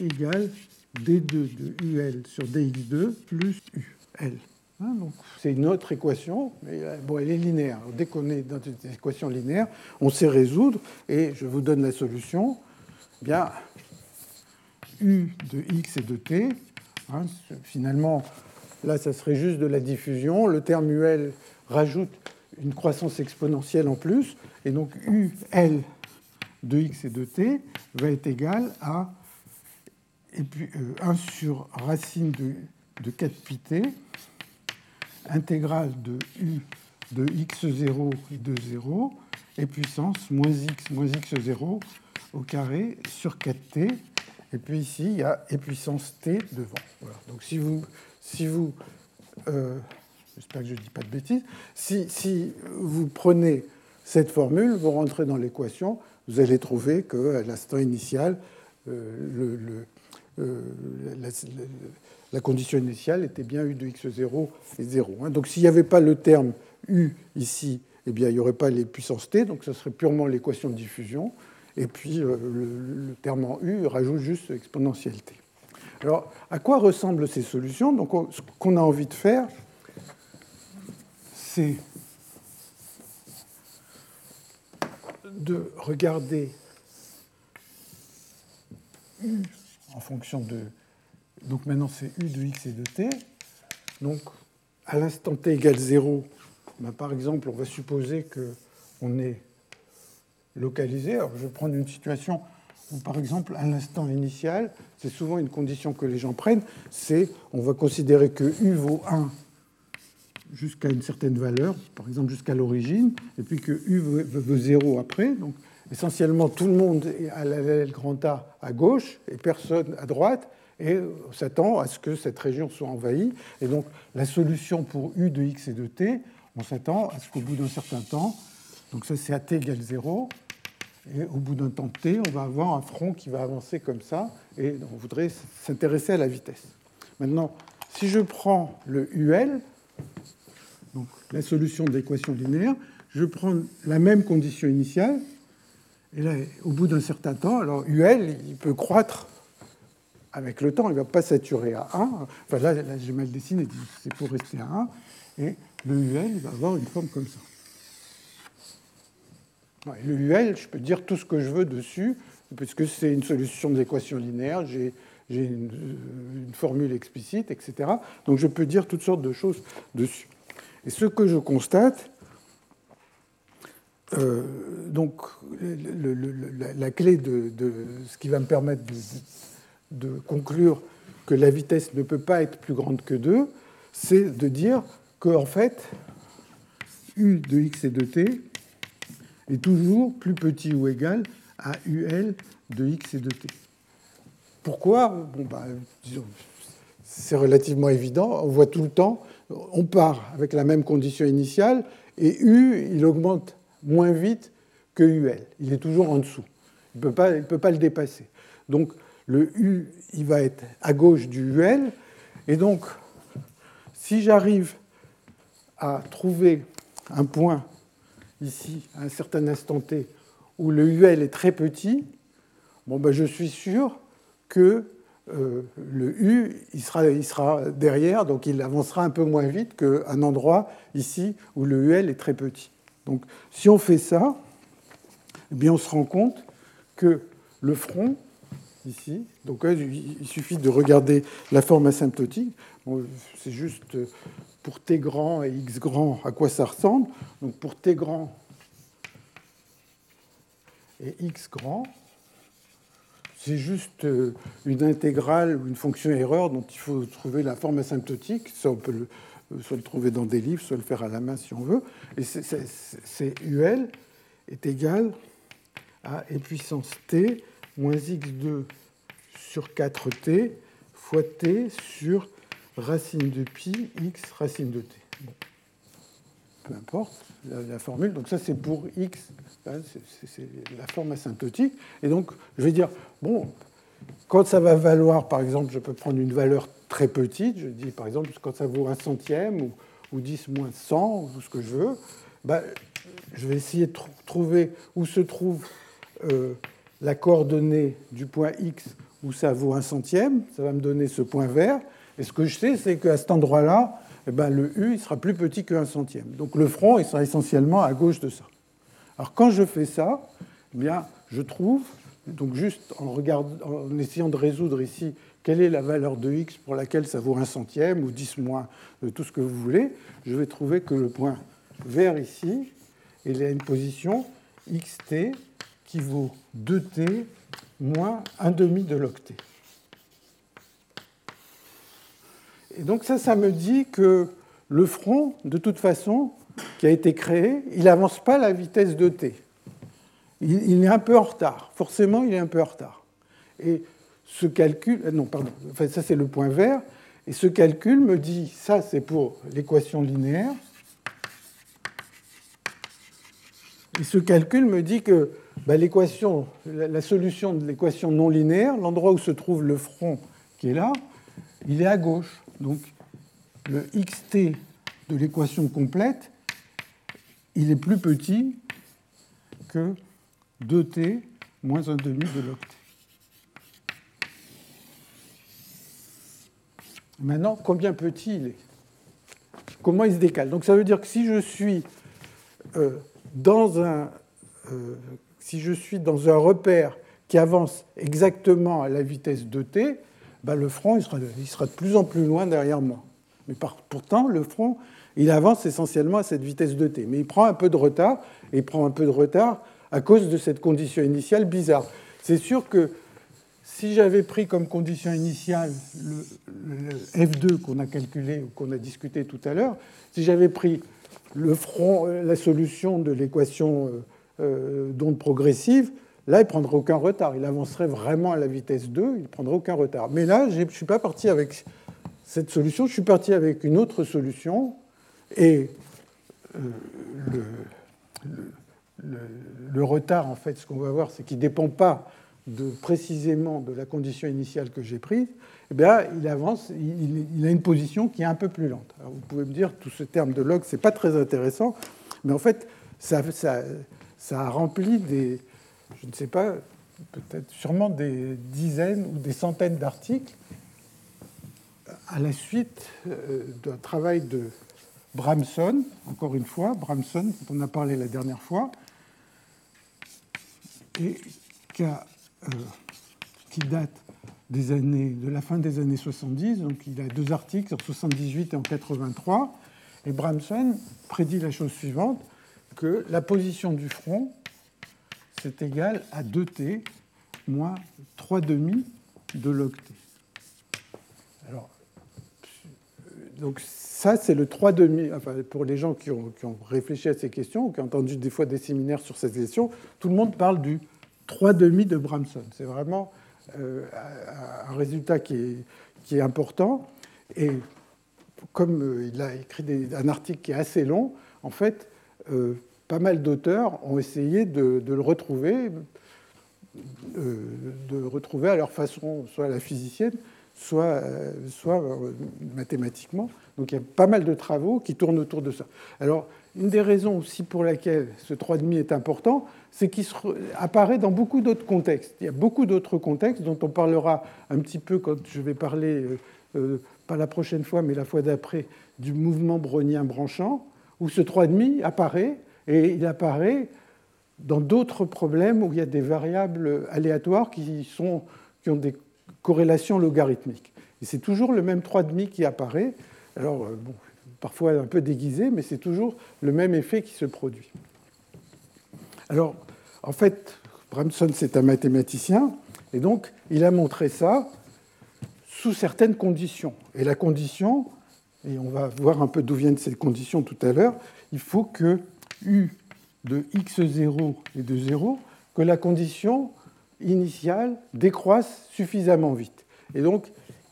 égale d2 de UL sur dx2 plus UL. Hein, c'est une autre équation, mais euh, bon, elle est linéaire. Dès qu'on est dans une équation linéaire, on sait résoudre, et je vous donne la solution. Eh bien, U de x et de t, Hein, finalement, là, ça serait juste de la diffusion. Le terme UL rajoute une croissance exponentielle en plus. Et donc UL de x et de t va être égal à et puis, 1 euh, sur racine de, de 4 pi t, intégrale de u de x0 et de 0, et puissance moins x moins x0 au carré sur 4t et puis ici, il y a et puissance t devant. Donc si vous, si vous euh, j'espère que je ne dis pas de bêtises, si, si, vous prenez cette formule, vous rentrez dans l'équation, vous allez trouver qu'à l'instant initial, la, condition initiale était bien u de x0 et 0. Hein. Donc s'il n'y avait pas le terme u ici, eh bien, il n'y aurait pas les puissances t, donc ce serait purement l'équation de diffusion. Et puis euh, le, terme en U rajoute juste exponentialité. Alors, à quoi ressemblent ces solutions Donc, ce qu'on a envie de faire, c'est de regarder U en fonction de. Donc maintenant, c'est U de x et de t. Donc, à l'instant t égale 0, ben, par exemple, on va supposer qu'on est Alors, je vais prendre une situation ou par exemple à l'instant initial, c'est souvent une condition que les gens prennent, c'est on va considérer que U vaut 1 jusqu'à une certaine valeur, par exemple jusqu'à l'origine, et puis que U veut 0 après. Donc essentiellement tout le monde est à la grand A à gauche et personne à droite, et on s'attend à ce que cette région soit envahie. Et donc la solution pour U de x et de t, on s'attend à ce qu'au bout d'un certain temps, donc ça c'est à t égale 0, et au bout d'un temps t, on va avoir un front qui va avancer comme ça, et on voudrait s'intéresser à la vitesse. Maintenant, si je prends le UL, donc la solution de l'équation linéaire, je prends la même condition initiale, et là, au bout d'un certain temps, alors UL, il peut croître avec le temps, il ne va pas saturer à 1. Enfin là, là j'ai mal dessiné, c'est pour rester à 1. Et le UL va avoir une forme comme ça. Le UL, je peux dire tout ce que je veux dessus, puisque c'est une solution de l'équation linéaire, j'ai une, formule explicite, etc. Donc je peux dire toutes sortes de choses dessus. Et ce que je constate, euh, donc la, clé de, ce qui va me permettre de, conclure que la vitesse ne peut pas être plus grande que 2, c'est de dire qu'en fait, u de x et de t est toujours plus petit ou égal à ul de x et de t. Pourquoi? Bon, bah, C'est relativement évident. On voit tout le temps, on part avec la même condition initiale et u, il augmente moins vite que UL. Il est toujours en dessous. Il ne peut, pas, peut pas le dépasser. Donc le U, il va être à gauche du UL. Et donc, si j'arrive à trouver un point ici, à un certain instant t, où le UL est très petit, bon, ben, je suis sûr que euh, le U, il sera, il sera derrière, donc il avancera un peu moins vite qu'un endroit ici où le UL est très petit. Donc si on fait ça, eh bien, on se rend compte que le front, ici, donc il suffit de regarder la forme asymptotique. c'est juste pour t grand et x grand à quoi ça ressemble. Donc pour t grand et x grand, c'est juste une intégrale ou une fonction erreur dont il faut trouver la forme asymptotique. Ça, on peut le, euh, soit le trouver dans des livres, soit le faire à la main si on veut. Et c'est UL est égal à e puissance t moins x2 sur 4t fois t sur racine de pi x racine de t. Peu importe la, formule. Donc ça c'est pour x, hein, c'est la forme asymptotique. Et donc je vais dire, bon, quand ça va valoir, par exemple, je peux prendre une valeur très petite, je dis par exemple quand ça vaut un centième ou, ou 10 moins 100 ou ce que je veux, bah, je vais essayer de trouver où se trouve euh, la coordonnée du point x où ça vaut un centième, ça va me donner ce point vert, et ce que je sais, c'est qu'à cet endroit-là, eh ben, le u sera plus petit qu'un centième. Donc le front il sera essentiellement à gauche de ça. Alors quand je fais ça, eh bien, je trouve, donc juste en, en essayant de résoudre ici quelle est la valeur de x pour laquelle ça vaut un centième ou 10 moins de tout ce que vous voulez, je vais trouver que le point vert ici, il a une position xt qui vaut 2t moins 1 demi de l'octet. Et donc ça, ça me dit que le front, de toute façon, qui a été créé, il n'avance pas à la vitesse de t. Il, est un peu en retard. Forcément, il est un peu en retard. Et ce calcul, euh, non, pardon, enfin, ça c'est le point vert, et ce calcul me dit, ça c'est pour l'équation linéaire, et ce calcul me dit que bah, l'équation, la solution de l'équation non linéaire, l'endroit où se trouve le front qui est là, il est à gauche. Donc le xt de l'équation complète, il est plus petit que 2t moins 1 demi de log t. Maintenant, combien petit il est? Comment il se décale? Donc ça veut dire que si je suis euh, dans un euh, si je suis dans un repère qui avance exactement à la vitesse 2t, ben le front, il sera, il sera, de plus en plus loin derrière moi. Mais pourtant, le front, il avance essentiellement à cette vitesse de t. Mais il prend un peu de retard, et il prend un peu de retard à cause de cette condition initiale bizarre. C'est sûr que si j'avais pris comme condition initiale le, le F2 qu'on a calculé ou qu'on a discuté tout à l'heure, si j'avais pris le front, euh, la solution de l'équation euh, euh, d'onde progressive, là, il ne prendrait aucun retard. Il avancerait vraiment à la vitesse 2, il ne prendrait aucun retard. Mais là, je ne suis pas parti avec cette solution, je suis parti avec une autre solution. Et euh, le, retard, en fait, ce qu'on va voir, c'est qu'il ne dépend pas précisément de la condition initiale que j'ai prise. Eh bien, il avance, il, a une position qui est un peu plus lente. vous pouvez me dire, tout ce terme de log, ce n'est pas très intéressant, mais en fait, ça, ça, ça a rempli des, je ne sais pas, peut-être sûrement des dizaines ou des centaines d'articles à la suite euh, d'un travail de Bramson, encore une fois, Bramson, dont on a parlé la dernière fois, et euh, qui, date des années, de la fin des années 70. Donc il a deux articles en 78 et en 83. Et Bramson prédit la chose suivante que la position du front, c'est égal à 2t moins 3 demi de log t. Alors, donc ça, c'est le 3 demi. Enfin, pour les gens qui ont, réfléchi à ces questions qui ont entendu des fois des séminaires sur ces questions, tout le monde parle du 3 demi de Bramson. C'est vraiment euh, un résultat qui est, qui est, important. Et comme euh, il a écrit un article qui est assez long, en fait, euh, pas mal d'auteurs ont essayé de, le retrouver, de retrouver à leur façon, soit la physicienne, soit, soit mathématiquement. Donc il y a pas mal de travaux qui tournent autour de ça. Alors, une des raisons aussi pour laquelle ce 3,5 est important, c'est qu'il apparaît dans beaucoup d'autres contextes. Il y a beaucoup d'autres contextes dont on parlera un petit peu quand je vais parler, euh, euh, pas la prochaine fois, mais la fois d'après, du mouvement brownien branchant, où ce 3,5 apparaît, et il apparaît dans d'autres problèmes où il y a des variables aléatoires qui, ont des corrélations logarithmiques. Et c'est toujours le même 3,5 qui apparaît. Alors, euh, parfois un peu déguisé, mais c'est toujours le même effet qui se produit. Alors, en fait, Bramson, c'est un mathématicien, et donc il a montré ça sous certaines conditions. Et la condition, et on va voir un peu d'où viennent ces conditions tout à l'heure, il faut que U de x0 et de 0, que la condition initiale décroisse suffisamment vite. Et donc,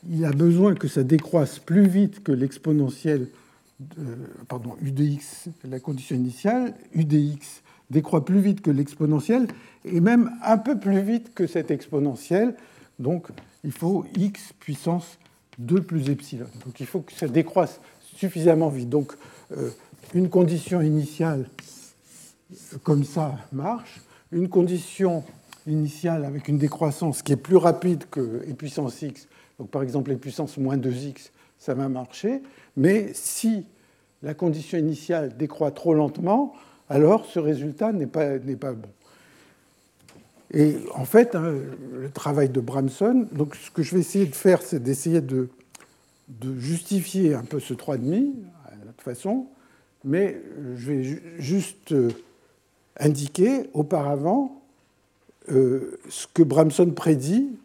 il a besoin que ça décroisse plus vite que l'exponentielle, pardon, u de x, la condition initiale, u de x décroît plus vite que l'exponentielle et même un peu plus vite que cette exponentielle. Donc il faut x puissance 2 plus epsilon. Donc il faut que ça décroisse suffisamment vite. Donc euh, une condition initiale comme ça marche. Une condition initiale avec une décroissance qui est plus rapide que e puissance x, donc par exemple e puissance moins 2x, ça va marcher. Mais si la condition initiale décroît trop lentement, alors ce résultat n'est pas, pas bon. Et en fait, hein, le travail de Bramson, donc ce que je vais essayer de faire, c'est d'essayer de, de, justifier un peu ce 3,5 à notre façon, mais je vais juste euh, indiquer auparavant euh, ce que Bramson prédit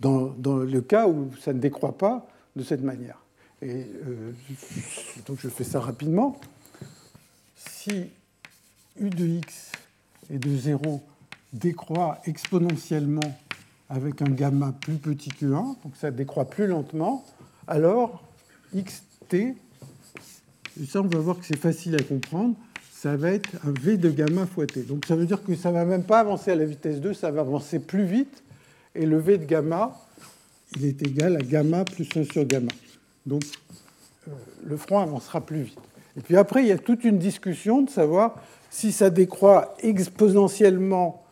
dans, le cas où ça ne décroît pas de cette manière. Et euh, donc je fais ça rapidement. Si u de x et de 0 décroît exponentiellement avec un gamma plus petit que 1, donc ça décroît plus lentement, alors xt, et ça on va voir que c'est facile à comprendre, ça va être un v de gamma fois t. Donc ça veut dire que ça ne va même pas avancer à la vitesse 2, ça va avancer plus vite, et le v de gamma, il est égal à gamma plus 1 sur gamma. Donc euh, le front avancera plus vite. Et puis après, il y a toute une discussion de savoir si ça décroît exponentiellement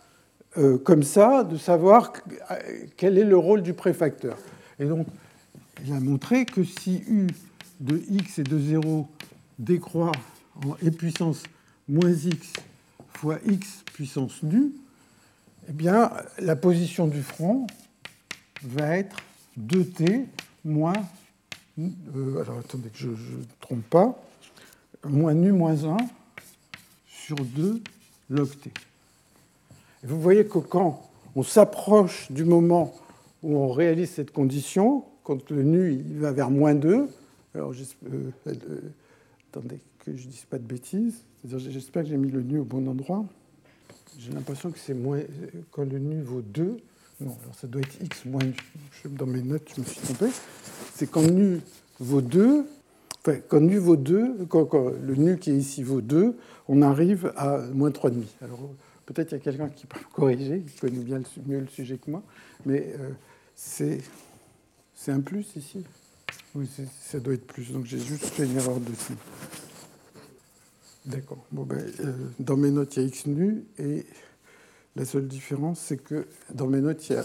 euh, comme ça, de savoir quel est le rôle du préfacteur. Et donc, il a montré que si u de x et de 0 décroît en e puissance moins x fois x puissance nu, eh bien, la position du front va être 2t moins. Euh, alors attendez que je ne trompe pas. Moins nu moins 1 sur 2 log t. vous voyez que quand on s'approche du moment où on réalise cette condition, quand le nu va vers moins 2. Alors, attendez que je ne dise pas de bêtises. J'espère que j'ai mis le nu au bon endroit. J'ai l'impression que c'est moins. Quand le nu vaut 2, non, alors ça doit être x moins. Dans mes notes, je me suis trompé. C'est quand nu vaut 2, enfin, quand nu vaut 2, quand, le nu qui est ici vaut 2, on arrive à moins 3,5. Alors peut-être qu'il y a quelqu'un qui peut me corriger, qui connaît bien mieux le sujet que moi, mais euh, c'est un plus ici. Oui, ça doit être plus. Donc j'ai juste fait une erreur dessus. D'accord. Bon, ben, euh, dans mes notes, il y a x nu et la seule différence, c'est que dans mes notes, il y a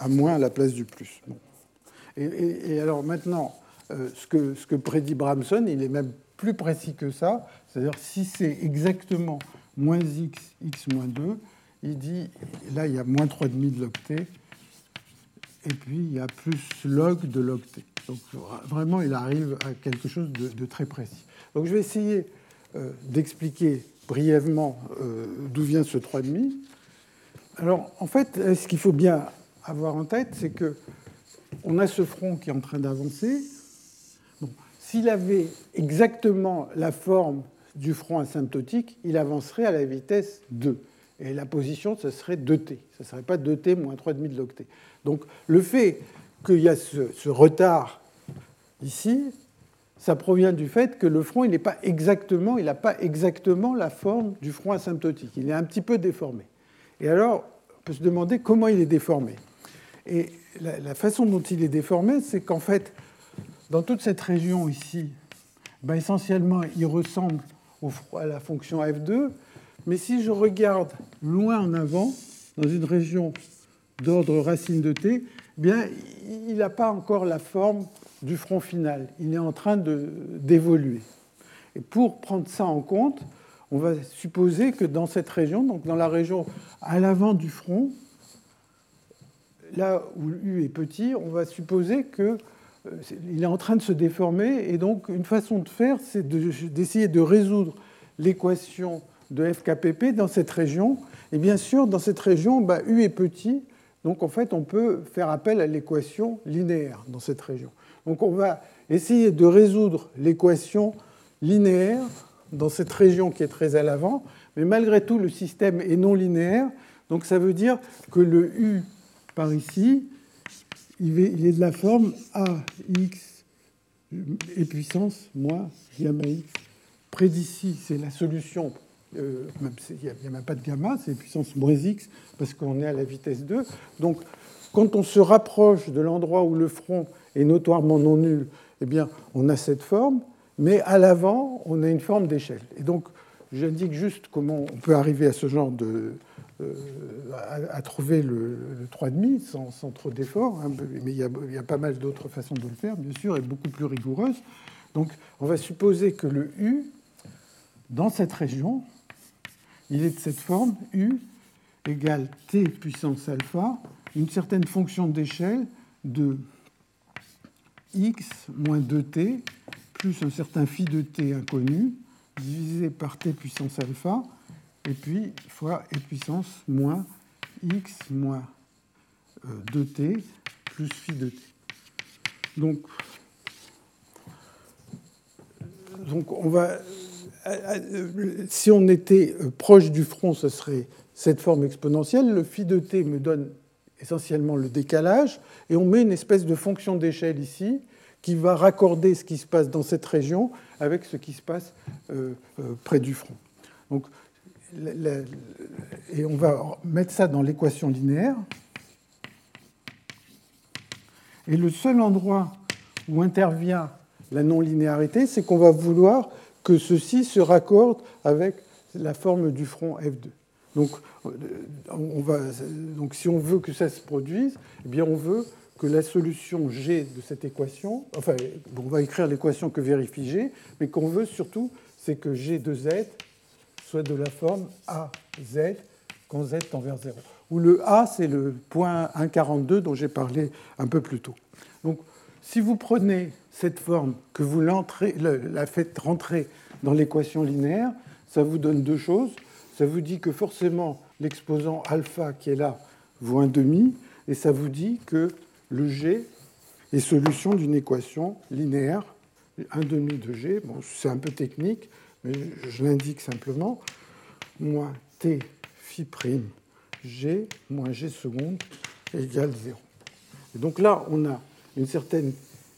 à moins à la place du plus. Et, alors maintenant, euh, ce, que, ce que prédit Bramson, il est même plus précis que ça. C'est-à-dire si c'est exactement moins x, x moins 2, il dit, là, il y a moins 3,5 de l'octet, et puis il y a plus log de l'octet. Donc vraiment, il arrive à quelque chose de, très précis. Donc je vais essayer euh, d'expliquer brièvement euh, d'où vient ce 3,5. Alors, en fait, ce qu'il faut bien avoir en tête, c'est que on a ce front qui est en train d'avancer. S'il avait exactement la forme du front asymptotique, il avancerait à la vitesse 2. Et la position, ce serait 2t. Ce ne serait pas 2t moins 3,5 de l'octet. Donc le fait qu'il y a ce, retard ici, ça provient du fait que le front, il n'est pas exactement, il n'a pas exactement la forme du front asymptotique. Il est un petit peu déformé. Et alors, on peut se demander comment il est déformé. Et la, façon dont il est déformé, c'est qu'en fait, dans toute cette région ici, ben essentiellement, il ressemble à la fonction f2. Mais si je regarde loin en avant, dans une région d'ordre racine de t, eh bien, il n'a pas encore la forme du front final. Il est en train d'évoluer. Et pour prendre ça en compte, on va supposer que dans cette région, donc dans la région à l'avant du front, là où U est petit, on va supposer qu'il euh, est en train de se déformer. Et donc, une façon de faire, c'est d'essayer de, résoudre l'équation de FKPP dans cette région. Et bien sûr, dans cette région, bah, U est petit. Donc, en fait, on peut faire appel à l'équation linéaire dans cette région. Donc, on va essayer de résoudre l'équation linéaire dans cette région qui est très à l'avant, mais malgré tout, le système est non linéaire. Donc ça veut dire que le U par ici, il est de la forme AX et puissance moins gamma X. Près d'ici, c'est la solution. Euh, il n'y a, même pas de gamma, c'est puissance moins X, parce qu'on est à la vitesse 2. Donc, quand on se rapproche de l'endroit où le front est notoirement non nul, eh bien, on a cette forme mais à l'avant, on a une forme d'échelle. Et donc, j'indique juste comment on peut arriver à ce genre de. Euh, à, trouver le, 3,5 sans, sans trop d'efforts, hein, mais il y, il y, a, pas mal d'autres façons de le faire, bien sûr, et beaucoup plus rigoureuses. Donc, on va supposer que le U, dans cette région, il est de cette forme U égale T puissance alpha, une certaine fonction d'échelle de x moins 2t plus un certain phi de t inconnu, divisé par t puissance alpha, et puis fois e puissance moins x moins 2t euh, plus phi de t. Donc, donc on va, si on était proche du front, ce serait cette forme exponentielle. Le phi de t me donne essentiellement le décalage, et on met une espèce de fonction d'échelle ici qui va raccorder ce qui se passe dans cette région avec ce qui se passe euh, euh, près du front. Donc, et on va mettre ça dans l'équation linéaire. Et le seul endroit où intervient la non-linéarité, c'est qu'on va vouloir que ceci se raccorde avec la forme du front F2. Donc, euh, donc si on veut que ça se produise, eh bien on veut que la solution G de cette équation, enfin, on va écrire l'équation que vérifie G, mais qu'on veut surtout, c'est que G de Z soit de la forme AZ quand Z tend vers 0. Où le A, c'est le point 1,42 dont j'ai parlé un peu plus tôt. Donc, si vous prenez cette forme, que vous la faites rentrer dans l'équation linéaire, ça vous donne deux choses. Ça vous dit que forcément, l'exposant alpha qui est là vaut 1 demi, et ça vous dit que le G est solution d'une équation linéaire, 1 demi de G. Bon, c'est un peu technique, mais je l'indique simplement. Moins T phi prime G moins G seconde égale 0. Et donc là, on a une certaine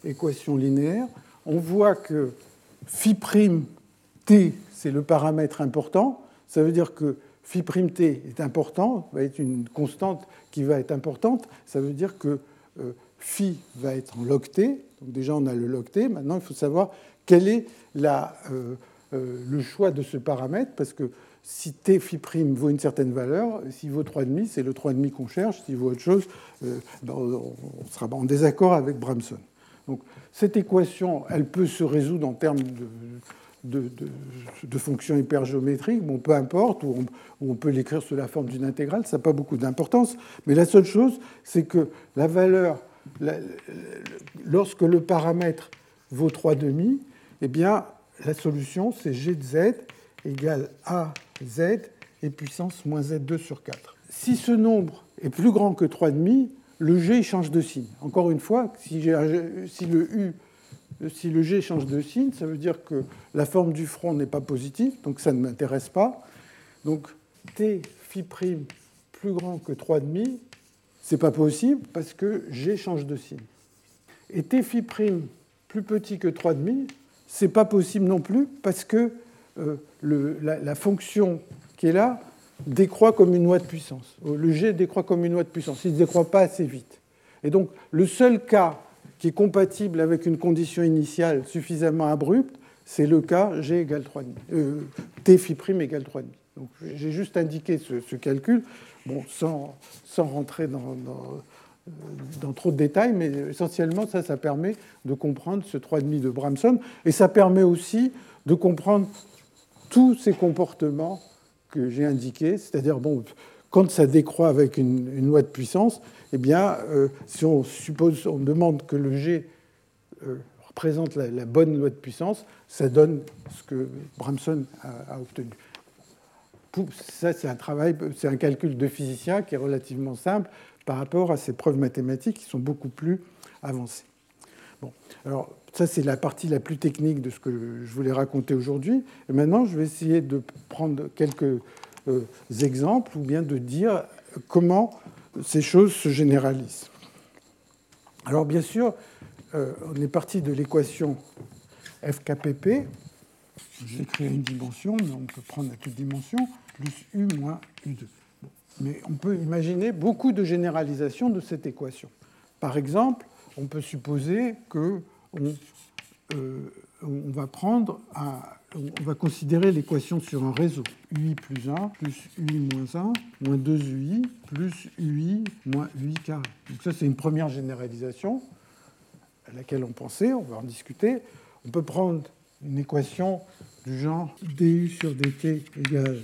équation linéaire. On voit que phi prime T, c'est le paramètre important. Ça veut dire que phi prime T est important, va être une constante qui va être importante. Ça veut dire que euh, phi va être en log T. Donc déjà, on a le log T. Maintenant, il faut savoir quel est la, euh, euh, le choix de ce paramètre, parce que si t phi prime vaut une certaine valeur, s'il vaut 3,5, c'est le 3,5 qu'on cherche. S'il vaut autre chose, ben, on sera en désaccord avec Bramson. Donc cette équation, elle peut se résoudre en termes de, fonctions hypergéométriques, bon, peu importe, ou on, peut l'écrire sous la forme d'une intégrale, ça n'a pas beaucoup d'importance. Mais la seule chose, c'est que la valeur, lorsque le paramètre vaut 3,5, eh bien, la solution, c'est g de z égale a z et puissance moins z2 sur 4. Si ce nombre est plus grand que 3,5, le g change de signe. Encore une fois, si, le u si le G change de signe, ça veut dire que la forme du front n'est pas positive, donc ça ne m'intéresse pas. Donc T phi prime plus grand que 3,5, c'est pas possible parce que G change de signe. Et T phi prime plus petit que 3,5, c'est pas possible non plus parce que le, la, fonction qui est là décroît comme une loi de puissance. Le G décroît comme une loi de puissance. Il ne décroît pas assez vite. Et donc le seul cas qui est compatible avec une condition initiale suffisamment abrupte, c'est le cas G égale 3,5, euh, T phi prime égale 3,5. Donc j'ai juste indiqué ce, calcul, bon, sans, sans rentrer dans, dans, dans, trop de détails, mais essentiellement ça, ça permet de comprendre ce 3,5 de Bramson, et ça permet aussi de comprendre tous ces comportements que j'ai indiqués, c'est-à-dire bon, quand ça décroît avec une, loi de puissance, eh bien, euh, si on suppose, on demande que le G euh, représente la, bonne loi de puissance, ça donne ce que Bramson a, obtenu. ça, c'est un travail, c'est un calcul de physicien qui est relativement simple par rapport à ces preuves mathématiques qui sont beaucoup plus avancées. Bon, alors ça, c'est la partie la plus technique de ce que je voulais raconter aujourd'hui. Et maintenant, je vais essayer de prendre quelques euh, exemples ou bien de dire comment ces choses se généralisent. Alors bien sûr, euh, on est parti de l'équation FKPP. J'écris à une dimension, mais on peut prendre à toute dimension, plus U moins U2. Mais on peut imaginer beaucoup de généralisations de cette équation. Par exemple, on peut supposer que euh, on va prendre on va considérer l'équation sur un réseau. UI plus 1 plus UI moins 1 moins 2UI plus UI moins UI carré. Donc ça, c'est une première généralisation à laquelle on pensait, on va en discuter. On peut prendre une équation du genre du sur dt égale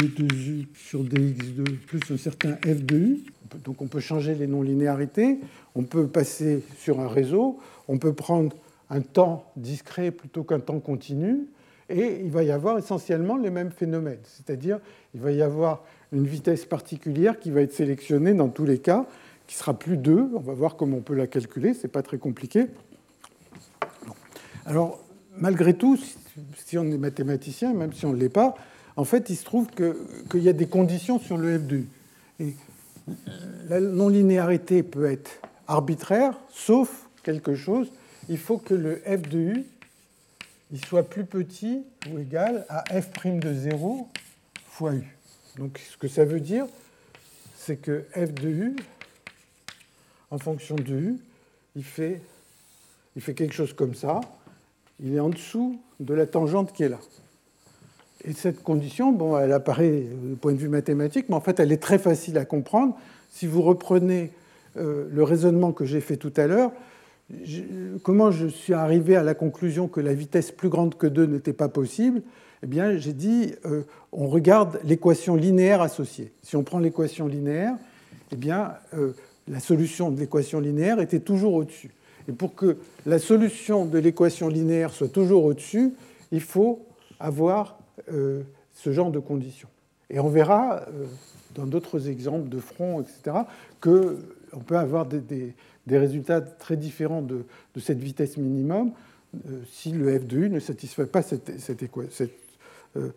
d2u sur dx2 plus un certain f de u. Donc on peut changer les non-linéarités, on peut passer sur un réseau, on peut prendre un temps discret plutôt qu'un temps continu, et il va y avoir essentiellement les mêmes phénomènes. C'est-à-dire, il va y avoir une vitesse particulière qui va être sélectionnée dans tous les cas, qui sera plus 2. On va voir comment on peut la calculer, ce n'est pas très compliqué. Alors, malgré tout, si on est mathématicien, même si on ne l'est pas, en fait, il se trouve qu'il y a des conditions sur le f 2 Et la non-linéarité peut être arbitraire, sauf quelque chose il faut que le f de u il soit plus petit ou égal à f' de 0 fois u. Donc ce que ça veut dire, c'est que f de u, en fonction de u, il fait quelque chose comme ça. Il est en dessous de la tangente qui est là. Et cette condition, bon, elle apparaît du point de vue mathématique, mais en fait, elle est très facile à comprendre. Si vous reprenez euh, le raisonnement que j'ai fait tout à l'heure, comment je suis arrivé à la conclusion que la vitesse plus grande que 2 n'était pas possible Eh bien, j'ai dit, euh, on regarde l'équation linéaire associée. Si on prend l'équation linéaire, eh bien, euh, la solution de l'équation linéaire était toujours au-dessus. Et pour que la solution de l'équation linéaire soit toujours au-dessus, il faut avoir ce genre de conditions. Et on verra dans d'autres exemples de front, etc., qu'on peut avoir des, résultats très différents de, cette vitesse minimum euh, si le f de u ne satisfait pas cette, euh,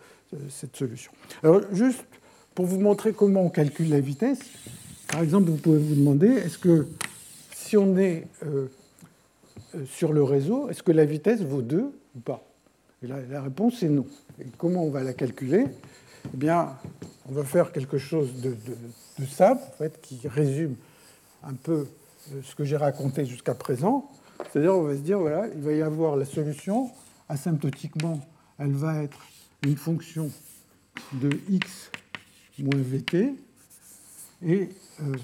solution. Alors, juste pour vous montrer comment on calcule la vitesse, par exemple, vous pouvez vous demander, est-ce que si on est euh, sur le réseau, est-ce que la vitesse vaut 2 ou pas? La, réponse est non. Et comment on va la calculer? Eh bien, on va faire quelque chose de, simple, qui résume un peu euh, ce que j'ai raconté jusqu'à présent. C'est-à-dire, on va se dire, voilà, il va y avoir la solution, asymptotiquement, elle va être une fonction de x moins vt, et euh,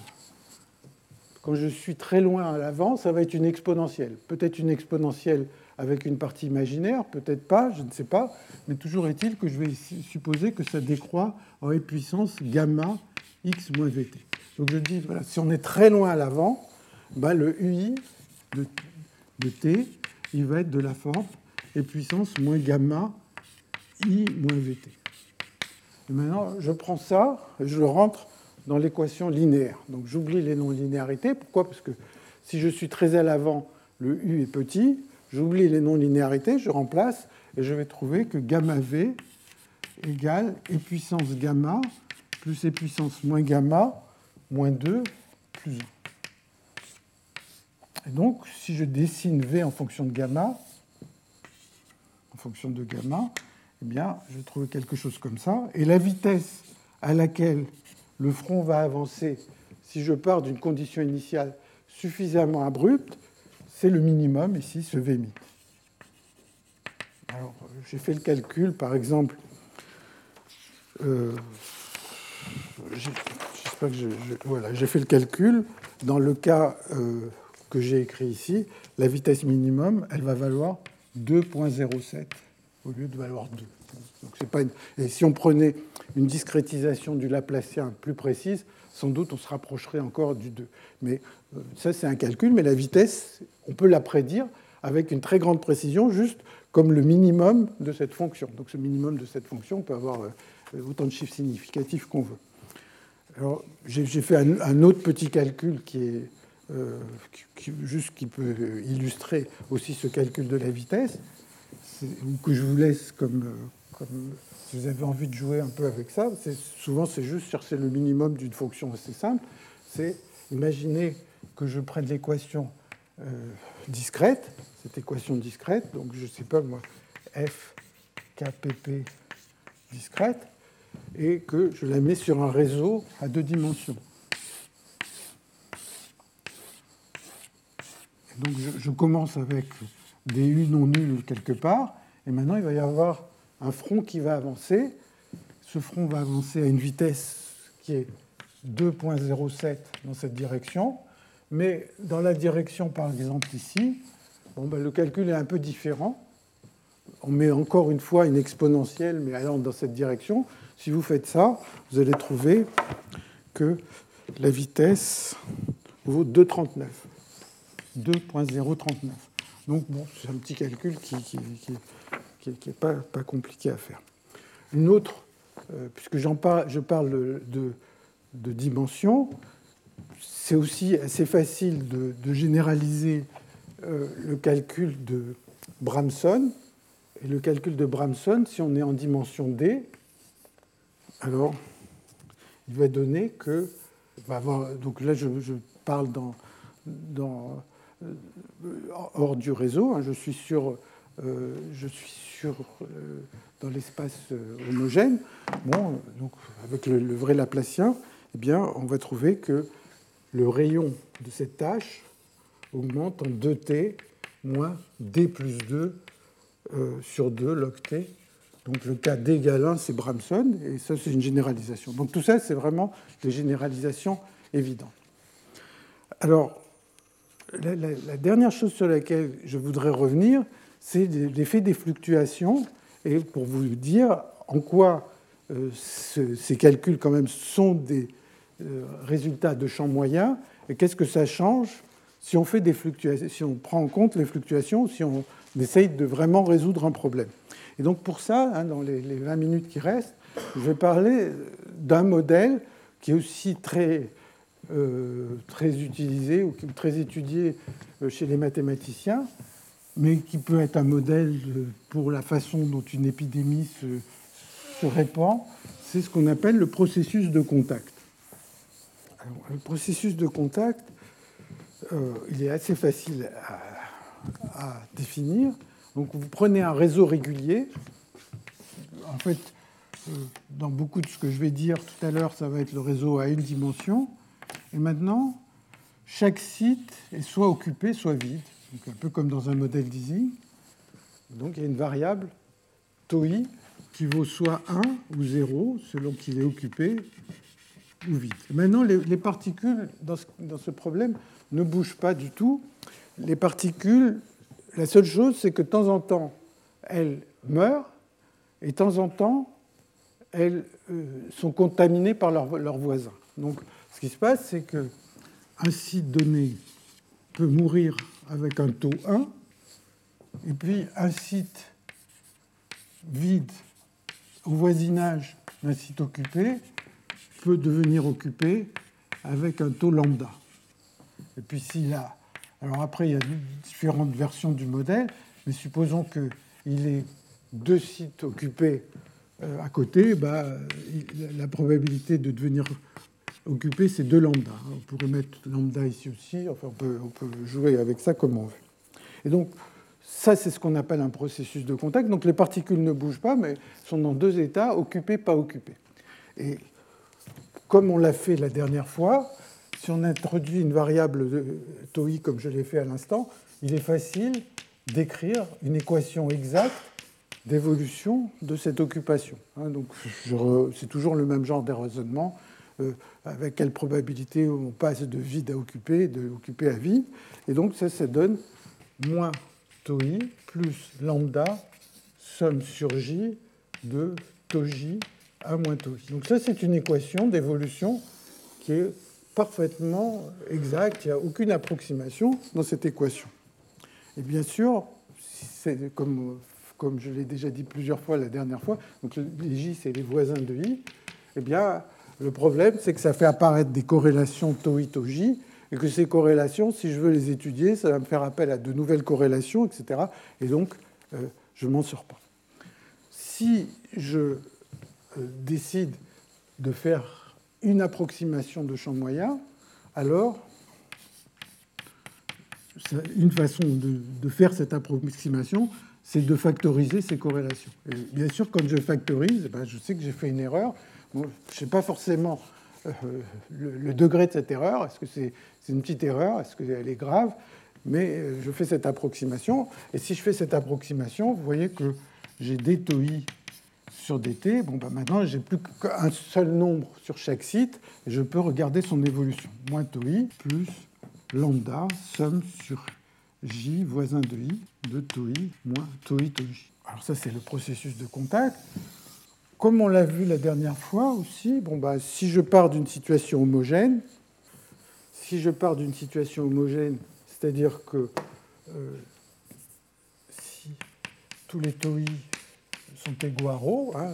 quand je suis très loin à l'avant, ça va être une exponentielle. Peut-être une exponentielle avec une partie imaginaire, peut-être pas, je ne sais pas, mais toujours est-il que je vais supposer que ça décroît en e puissance gamma x moins vt. Donc je dis, voilà, si on est très loin à l'avant, bah, le ui de, t, il va être de la forme e puissance moins gamma i moins vt. Maintenant, je prends ça, et je le rentre dans l'équation linéaire. Donc j'oublie les non-linéarités. Pourquoi? Parce que si je suis très à l'avant, le u est petit. J'oublie les non-linéarités, je remplace, et je vais trouver que gamma v égale e puissance gamma plus e puissance moins gamma moins 2 plus 1. Et donc, si je dessine v en fonction de gamma, en fonction de gamma, eh bien, je vais trouver quelque chose comme ça. Et la vitesse à laquelle le front va avancer si je pars d'une condition initiale suffisamment abrupte, c'est le minimum ici, ce v Alors, j'ai fait le calcul, par exemple, euh, j'ai fait le calcul. Dans le cas euh, que j'ai écrit ici, la vitesse minimum, elle va valoir 2.07 au lieu de valoir 2. Donc, pas Et si on prenait une discrétisation du Laplacien plus précise, sans doute on se rapprocherait encore du 2. Mais euh, ça, c'est un calcul, mais la vitesse, on peut la prédire avec une très grande précision, juste comme le minimum de cette fonction. Donc ce minimum de cette fonction peut avoir euh, autant de chiffres significatifs qu'on veut. Alors, j'ai fait un, autre petit calcul qui est euh, juste qui peut illustrer aussi ce calcul de la vitesse, que je vous laisse comme, comme si vous avez envie de jouer un peu avec ça, souvent c'est juste chercher le minimum d'une fonction assez simple. C'est imaginer que je prenne l'équation euh, discrète, cette équation discrète, donc je ne sais pas moi, f kpp discrète, et que je la mets sur un réseau à deux dimensions. donc je, je commence avec des U non nuls quelque part, et maintenant il va y avoir un front qui va avancer. Ce front va avancer à une vitesse qui est 2.07 dans cette direction, mais dans la direction, par exemple, ici, bon, ben, le calcul est un peu différent. On met encore une fois une exponentielle, mais allant dans cette direction. Si vous faites ça, vous allez trouver que la vitesse vaut 2,39. 2.039. Donc, bon, c'est un petit calcul qui, qui n'est pas, compliqué à faire. Une autre, euh, puisque parle, je parle de, dimension, c'est aussi assez facile de, généraliser euh, le calcul de Bramson. Et le calcul de Bramson, si on est en dimension D, alors il va donner que. Donc là, je, parle dans, euh, hors du réseau. Hein, je suis sur je suis euh, dans l'espace euh, homogène, bon, donc avec le, vrai Laplacien, eh bien, on va trouver que le rayon de cette tâche augmente en 2t moins d plus 2 sur 2 log t. Donc le cas d égale 1, c'est Bramson, et ça, c'est une généralisation. Donc tout ça, c'est vraiment des généralisations évidentes. Alors, la, dernière chose sur laquelle je voudrais revenir, c'est l'effet des fluctuations, et pour vous dire en quoi euh, ces calculs quand même sont des euh, résultats de champs moyens, et qu'est-ce que ça change si on fait des fluctuations, si on prend en compte les fluctuations, si on essaye de vraiment résoudre un problème. Et donc pour ça, hein, dans les, 20 minutes qui restent, je vais parler d'un modèle qui est aussi très, très utilisé ou très étudié chez les mathématiciens, mais qui peut être un modèle pour la façon dont une épidémie se, se répand, c'est ce qu'on appelle le processus de contact. le processus de contact, euh, il est assez facile à, définir. Donc vous prenez un réseau régulier. En fait, euh, dans beaucoup de ce que je vais dire tout à l'heure, ça va être le réseau à une dimension. Et maintenant, chaque site est soit occupé, soit vide. Donc un peu comme dans un modèle d'Ising. Donc il y a une variable TOI qui vaut soit 1 ou 0 selon qu'il est occupé ou vide. Maintenant, les, particules dans ce, problème ne bougent pas du tout. Les particules, la seule chose, c'est que de temps en temps, elles meurent et de temps en temps, elles euh, sont contaminées par leurs voisins. Donc, ce qui se passe, c'est qu'un site donné peut mourir avec un taux 1, et puis un site vide au voisinage d'un site occupé peut devenir occupé avec un taux lambda. Et puis s'il a... Alors après, il y a différentes versions du modèle, mais supposons qu'il ait deux sites occupés euh, à côté, bah, la probabilité de devenir occupé, c'est 2 lambda. On pourrait mettre lambda ici aussi, enfin on peut, jouer avec ça comme on veut. Et donc, ça, c'est ce qu'on appelle un processus de contact. Donc les particules ne bougent pas, mais sont dans deux états, occupés, pas occupés. Et comme on l'a fait la dernière fois, si on introduit une variable tau i comme je l'ai fait à l'instant, il est facile d'écrire une équation exacte d'évolution de cette occupation. Hein, donc c'est toujours le même genre de raisonnement. Avec quelle probabilité on passe de vide à occupé, de occupé à vide. Et donc ça, ça donne moins i plus lambda somme sur j de tau j à moins tau i. Donc ça, c'est une équation d'évolution qui est parfaitement exacte. Il n'y a aucune approximation dans cette équation. Et bien sûr, comme, comme je l'ai déjà dit plusieurs fois la dernière fois, donc les j, c'est les voisins de i, eh bien, le problème, c'est que ça fait apparaître des corrélations tau i, tau j, et que ces corrélations, si je veux les étudier, ça va me faire appel à de nouvelles corrélations, etc. Et donc, euh, je ne m'en sors pas. Si je euh, décide de faire une approximation de champ moyen, alors une façon de, faire cette approximation, c'est de factoriser ces corrélations. Et bien sûr, quand je factorise, ben, je sais que j'ai fait une erreur. Je ne sais pas forcément euh, le, degré de cette erreur. Est-ce que c'est une petite erreur? Est-ce qu'elle est grave? Mais euh, je fais cette approximation. Et si je fais cette approximation, vous voyez que j'ai d tau i sur dt. Bon, ben maintenant, j'ai plus qu'un seul nombre sur chaque site. Et je peux regarder son évolution. Moins tau i plus lambda, somme sur j voisin de i, de tau i moins tau i tau j. Alors ça, c'est le processus de contact. Comme on l'a vu la dernière fois aussi, bon, bah, si je pars d'une situation homogène, si je pars d'une situation homogène, c'est-à-dire que euh, si tous les taux sont ρ, hein,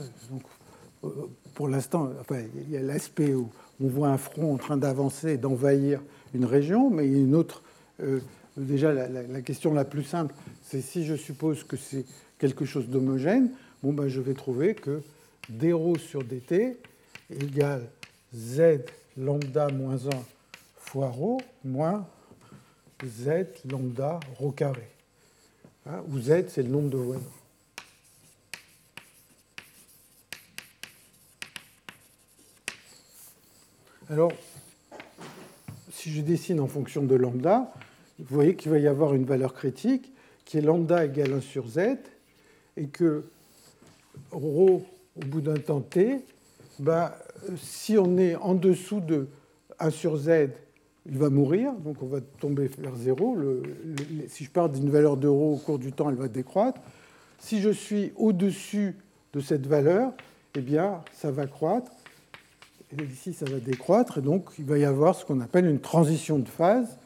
euh, pour l'instant, enfin, il y a l'aspect où on voit un front en train d'avancer et d'envahir une région, mais il y a une autre. Euh, déjà, la, question la plus simple, c'est si je suppose que c'est quelque chose d'homogène, bon, ben, je vais trouver que d rho sur dt égale z lambda moins 1 fois rho moins z lambda rho carré, hein, où z c'est le nombre de voisins. Alors, si je dessine en fonction de lambda, vous voyez qu'il va y avoir une valeur critique qui est lambda égale 1 sur z et que rho au bout d'un temps t, bah, si on est en dessous de 1 sur z, il va mourir, donc on va tomber vers 0. si je pars d'une valeur de rho au cours du temps, elle va décroître. Si je suis au-dessus de cette valeur, eh bien, ça va croître. Et ici, ça va décroître. Et donc, il va y avoir ce qu'on appelle une transition de phase,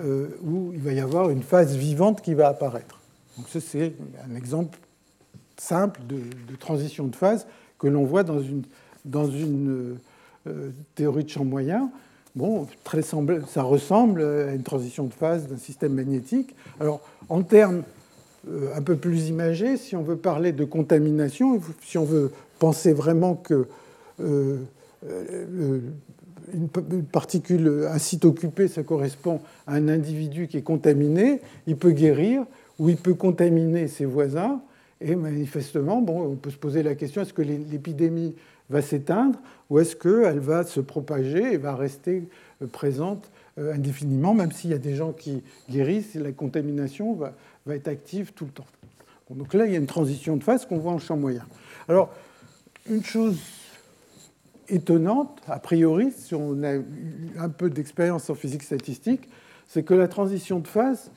euh, où il va y avoir une phase vivante qui va apparaître. Donc, ça, c'est un exemple simple de, transition de phase que l'on voit dans une, dans une théorie de champ moyen, bon, très ça ressemble à une transition de phase d'un système magnétique. Alors, en termes un peu plus imagés, si on veut parler de contamination, si on veut penser vraiment que une, particule, un site occupé, ça correspond à un individu qui est contaminé, il peut guérir ou il peut contaminer ses voisins. Et manifestement, bon, on peut se poser la question est-ce que l'épidémie va s'éteindre ou est-ce qu'elle va se propager et va rester euh, présente euh, indéfiniment, même s'il y a des gens qui guérissent, la contamination va, va être active tout le temps. Donc là, il y a une transition de phase qu'on voit en champ moyen. Alors, une chose étonnante, a priori, si on a un peu d'expérience en physique statistique, c'est que la transition de phase,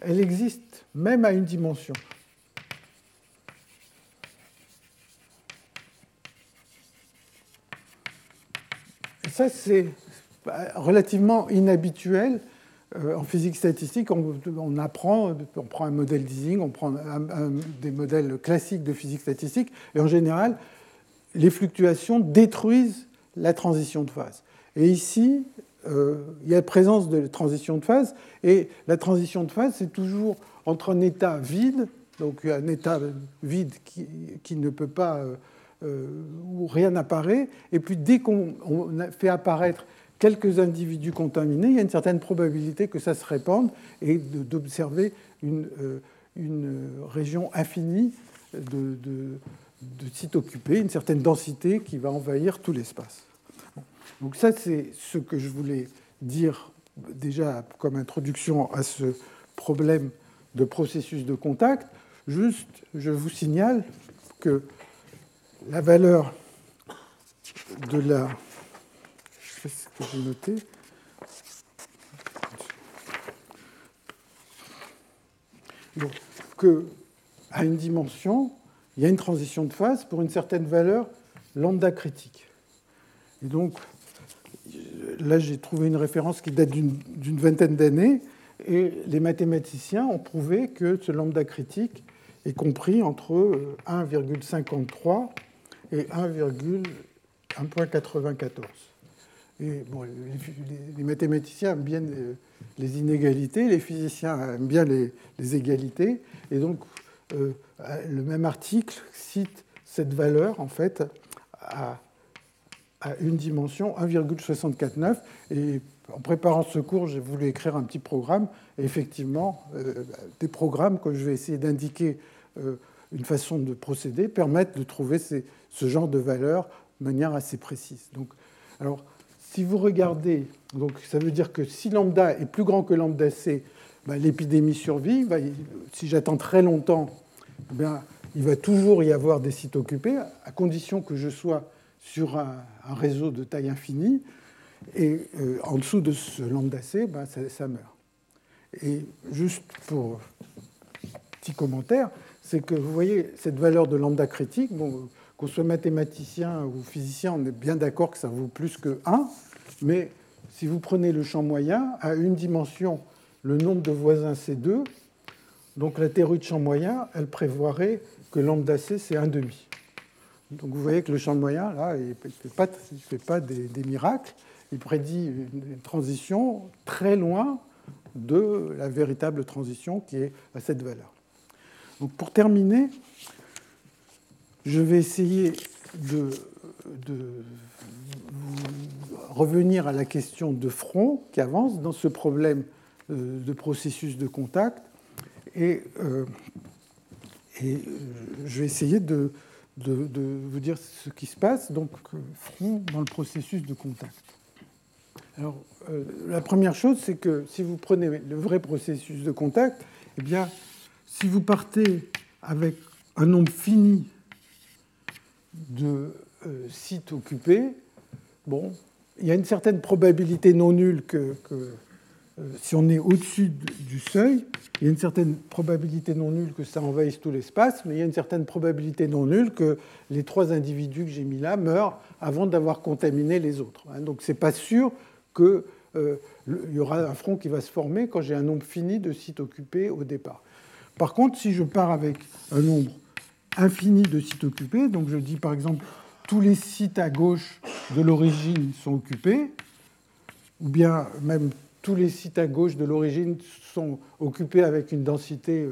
elle existe même à une dimension. Ça, c'est relativement inhabituel. Euh, en physique statistique, on, apprend, on prend un modèle d'Ising, on prend des modèles classiques de physique statistique, et en général, les fluctuations détruisent la transition de phase. Et ici, euh, il y a la présence de transition de phase, et la transition de phase, c'est toujours entre un état vide, donc un état vide qui, ne peut pas, euh, euh, où rien n'apparaît, et puis dès qu'on fait apparaître quelques individus contaminés, il y a une certaine probabilité que ça se répande et d'observer une, une, région infinie de, de sites occupés, une certaine densité qui va envahir tout l'espace. Donc ça, c'est ce que je voulais dire déjà comme introduction à ce problème de processus de contact. Juste, je vous signale que la valeur de la... Je sais ce que j'ai noté. Donc, que à une dimension, il y a une transition de phase pour une certaine valeur lambda critique. Et donc, là, j'ai trouvé une référence qui date d'une vingtaine d'années, et les mathématiciens ont prouvé que ce lambda critique est compris entre 1,53 et 1,94. Et bon, les, mathématiciens aiment bien les inégalités, les physiciens aiment bien les, égalités, et donc euh, le même article cite cette valeur en fait à, une dimension 1,649. Et en préparant ce cours, j'ai voulu écrire un petit programme. Et effectivement, euh, des programmes que je vais essayer d'indiquer euh, une façon de procéder permettent de trouver ce genre de valeur de manière assez précise. Donc, alors, si vous regardez, donc ça veut dire que si lambda est plus grand que lambda c, ben, l'épidémie survit. si j'attends très longtemps, eh il va toujours y avoir des sites occupés, à condition que je sois sur un, réseau de taille infinie. Et euh, en dessous de ce lambda C, ben, ça, meurt. Et juste pour petit commentaire, c'est que vous voyez cette valeur de lambda critique, bon, qu'on soit mathématicien ou physicien, on est bien d'accord que ça vaut plus que 1, mais si vous prenez le champ moyen, à une dimension, le nombre de voisins c'est 2, donc la théorie de champ moyen, elle prévoirait que lambda c, c'est 1,5. Donc vous voyez que le champ moyen, là, il ne fait pas, des, miracles. Il prédit une transition très loin de la véritable transition qui est à cette valeur. Donc pour terminer, je vais essayer de, revenir à la question de front qui avance dans ce problème euh, de processus de contact et, euh, et, je vais essayer de, de, vous dire ce qui se passe donc front dans le processus de contact. Alors, euh, la première chose, c'est que si vous prenez le vrai processus de contact, eh bien, si vous partez avec un nombre fini de euh, sites occupés, bon, il y a une certaine probabilité non nulle que, euh, si on est au-dessus du seuil, il y a une certaine probabilité non nulle que ça envahisse tout l'espace, mais il y a une certaine probabilité non nulle que les trois individus que j'ai mis là meurent avant d'avoir contaminé les autres. Hein. Donc ce n'est pas sûr qu'il euh, y aura un front qui va se former quand j'ai un nombre fini de sites occupés au départ. Par contre, si je pars avec un nombre infini de sites occupés, donc je dis par exemple tous les sites à gauche de l'origine sont occupés, ou bien même tous les sites à gauche de l'origine sont occupés avec une densité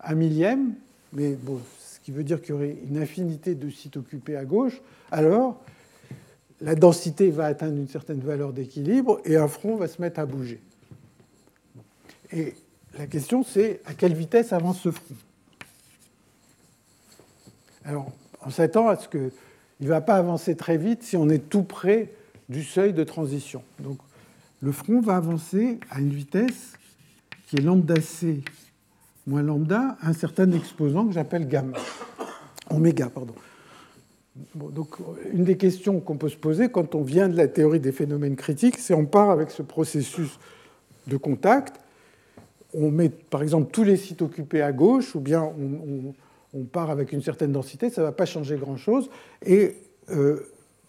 un millième, mais bon, ce qui veut dire qu'il y aurait une infinité de sites occupés à gauche, alors la densité va atteindre une certaine valeur d'équilibre et un front va se mettre à bouger. Et la question, c'est à quelle vitesse avance ce front? Alors, on s'attend à ce qu'il ne va pas avancer très vite si on est tout près du seuil de transition. Donc, le front va avancer à une vitesse qui est lambda c moins lambda, un certain exposant que j'appelle gamma, oméga, pardon. donc, une des questions qu'on peut se poser quand on vient de la théorie des phénomènes critiques, c'est on part avec ce processus de contact, on met par exemple tous les sites occupés à gauche, ou bien on, part avec une certaine densité, ça ne va pas changer grand-chose, et euh,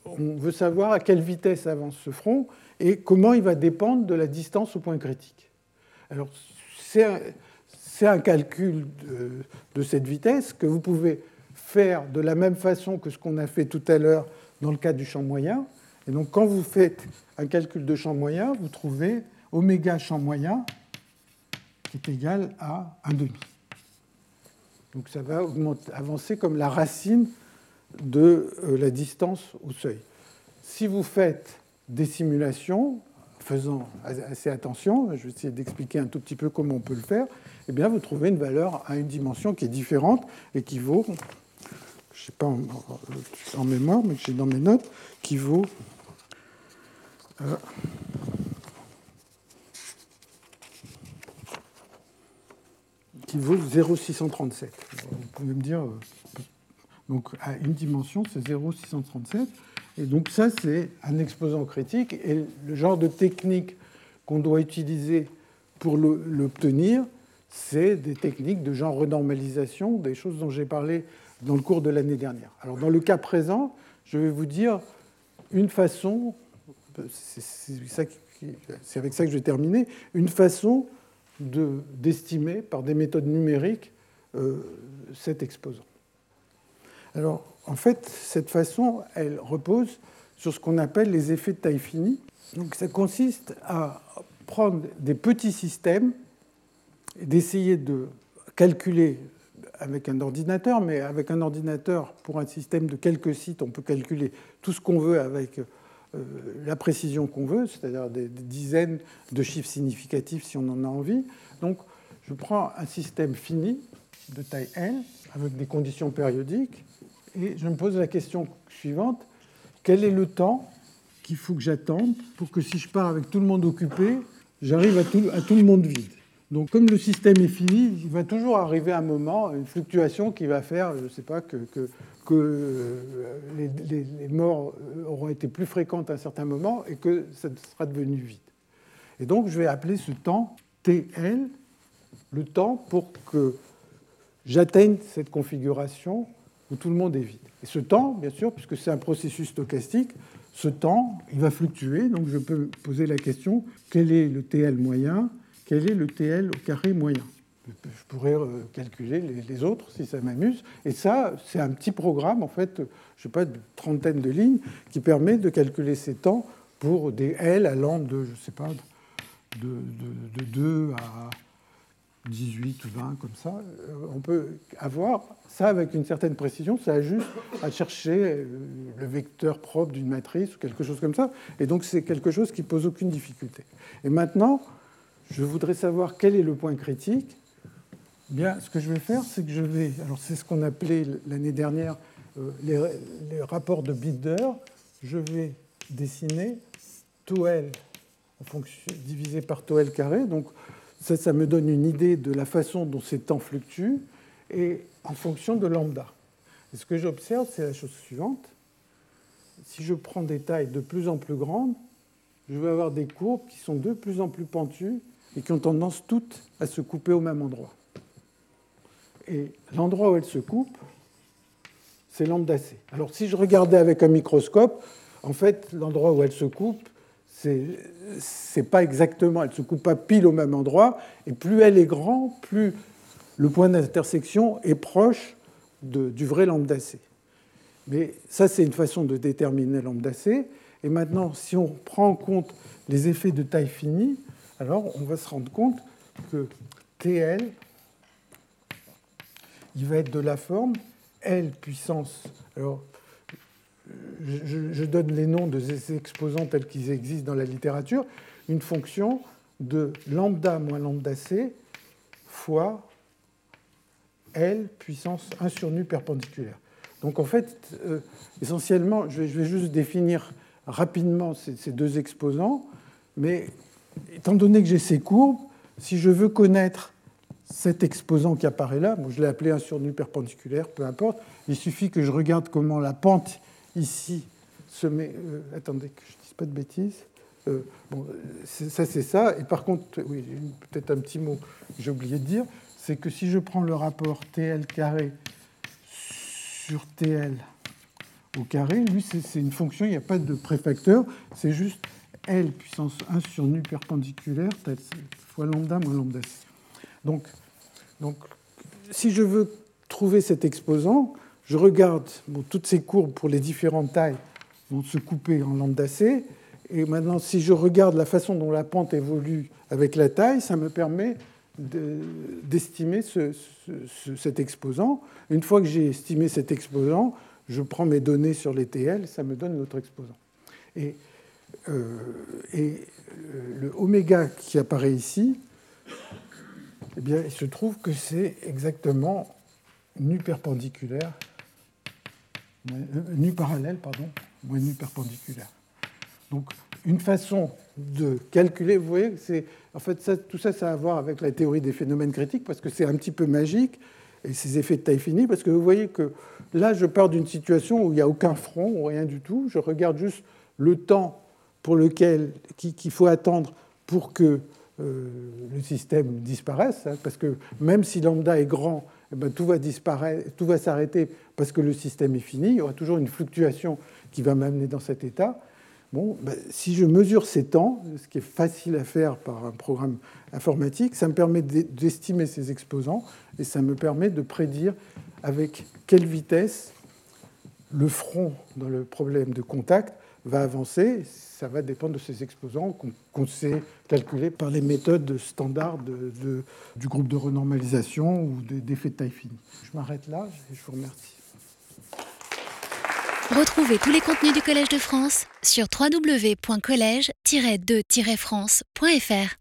on veut savoir à quelle vitesse avance ce front et comment il va dépendre de la distance au point critique. Alors, c'est un calcul de, cette vitesse que vous pouvez faire de la même façon que ce qu'on a fait tout à l'heure dans le cas du champ moyen. Et donc, quand vous faites un calcul de champ moyen, vous trouvez oméga champ moyen qui est égal à 1 demi. Donc, ça va avancer comme la racine de euh, la distance au seuil. Si vous faites des simulations, faisant assez attention, je vais essayer d'expliquer un tout petit peu comment on peut le faire, eh bien, vous trouvez une valeur à une dimension qui est différente et qui vaut, je ne sais pas en, mémoire, mais j'ai dans mes notes, qui vaut euh, qui vaut 0,637. Vous pouvez me dire, euh, donc à une dimension, c'est 0,637. Et donc ça, c'est un exposant critique. Et le genre de technique qu'on doit utiliser pour l'obtenir, c'est des techniques de genre renormalisation, des choses dont j'ai parlé dans le cours de l'année dernière. Alors dans le cas présent, je vais vous dire une façon, c'est avec ça que je vais terminer, une façon d'estimer par des méthodes numériques euh, cet exposant. Alors en fait, cette façon, elle repose sur ce qu'on appelle les effets de taille finie. Donc, ça consiste à prendre des petits systèmes et d'essayer de calculer avec un ordinateur, mais avec un ordinateur pour un système de quelques sites, on peut calculer tout ce qu'on veut avec la précision qu'on veut, c'est-à-dire des, dizaines de chiffres significatifs si on en a envie. Donc, je prends un système fini de taille n avec des conditions périodiques et je me pose la question suivante quel est le temps qu'il faut que j'attende pour que si je pars avec tout le monde occupé, j'arrive à tout, le monde vide? Donc, comme le système est fini, il va toujours arriver un moment, une fluctuation qui va faire, je ne sais pas, que, que euh, les, les, morts auront été plus fréquentes à un certain moment et que ça sera devenu vide. Et donc, je vais appeler ce temps TL, le temps pour que j'atteigne cette configuration où tout le monde est vide. Et ce temps, bien sûr, puisque c'est un processus stochastique, ce temps, il va fluctuer. Donc je peux poser la question, quel est le TL moyen? Quel est le TL au carré moyen? Je pourrais euh, calculer les autres si ça m'amuse. Et ça, c'est un petit programme, en fait, je ne sais pas, de trentaine de lignes, qui permet de calculer ces temps pour des L allant de, je sais pas, de, de, de 2 à 18 ou 20 comme ça, euh, on peut avoir ça avec une certaine précision. Ça a juste à chercher euh, le vecteur propre d'une matrice ou quelque chose comme ça. Et donc c'est quelque chose qui pose aucune difficulté. Et maintenant, je voudrais savoir quel est le point critique. Bien, ce que je vais faire, c'est que je vais. Alors c'est ce qu'on appelait l'année dernière euh, les, rapports de Bitter. Je vais dessiner tau L divisé par tau L carré. Donc ça, ça me donne une idée de la façon dont ces temps fluctuent et en fonction de lambda. Et ce que j'observe, c'est la chose suivante. Si je prends des tailles de plus en plus grandes, je vais avoir des courbes qui sont de plus en plus pentues et qui ont tendance toutes à se couper au même endroit. Et l'endroit où elles se coupent, c'est lambda c. Alors si je regardais avec un microscope, en fait, l'endroit où elles se coupent, c'est pas exactement, elle se coupe pas pile au même endroit, et plus elle est grande, plus le point d'intersection est proche du vrai lambda c. Mais ça, c'est une façon de déterminer lambda C. Et maintenant, si on prend en compte les effets de taille finie, alors on va se rendre compte que TL, il va être de la forme L puissance. Alors, je, donne les noms de ces exposants tels qu'ils existent dans la littérature. Une fonction de lambda moins lambda c fois L puissance 1 sur nu perpendiculaire. Donc en fait, euh, essentiellement, je vais, juste définir rapidement ces, deux exposants, mais étant donné que j'ai ces courbes, si je veux connaître cet exposant qui apparaît là, je l'ai appelé 1 sur nu perpendiculaire, peu importe, il suffit que je regarde comment la pente ici se met. Euh, attendez que je ne dise pas de bêtises. Euh, bon, ça, c'est ça. Et par contre, oui, peut-être un petit mot que j'ai oublié de dire, c'est que si je prends le rapport TL carré sur TL au carré, lui, c'est une fonction, il n'y a pas de préfacteur, c'est juste L puissance 1 sur nu perpendiculaire, fois lambda moins lambda c. Donc, donc, si je veux trouver cet exposant, je regarde toutes ces courbes pour les différentes tailles vont se couper en lambda c. Et maintenant, si je regarde la façon dont la pente évolue avec la taille, ça me permet d'estimer cet exposant. Une fois que j'ai estimé cet exposant, je prends mes données sur les TL, ça me donne notre exposant. Et, euh, et le oméga qui apparaît ici, eh bien, il se trouve que c'est exactement nu perpendiculaire, euh, nu parallèle, pardon, moins nu perpendiculaire. Donc, une façon de calculer, vous voyez, c'est en fait tout ça, ça a à voir avec la théorie des phénomènes critiques parce que c'est un petit peu magique et ces effets de taille finie parce que vous voyez que là, je pars d'une situation où il n'y a aucun front ou rien du tout. Je regarde juste le temps pour lequel qu'il faut attendre pour que euh, le système disparaisse, hein, parce que même si lambda est grand, eh ben, tout va disparaître, tout va s'arrêter parce que le système est fini. Il y aura toujours une fluctuation qui va m'amener dans cet état. Bon, ben, si je mesure ces temps, ce qui est facile à faire par un programme informatique, ça me permet d'estimer ces exposants et ça me permet de prédire avec quelle vitesse le front dans le problème de contact va avancer. Ça va dépendre de ces exposants qu'on sait calculer par les méthodes standards du groupe de renormalisation ou d'effet de taille finie. Je m'arrête là et je vous remercie. Retrouvez tous les contenus du Collège de France sur www.colège-2-france.fr.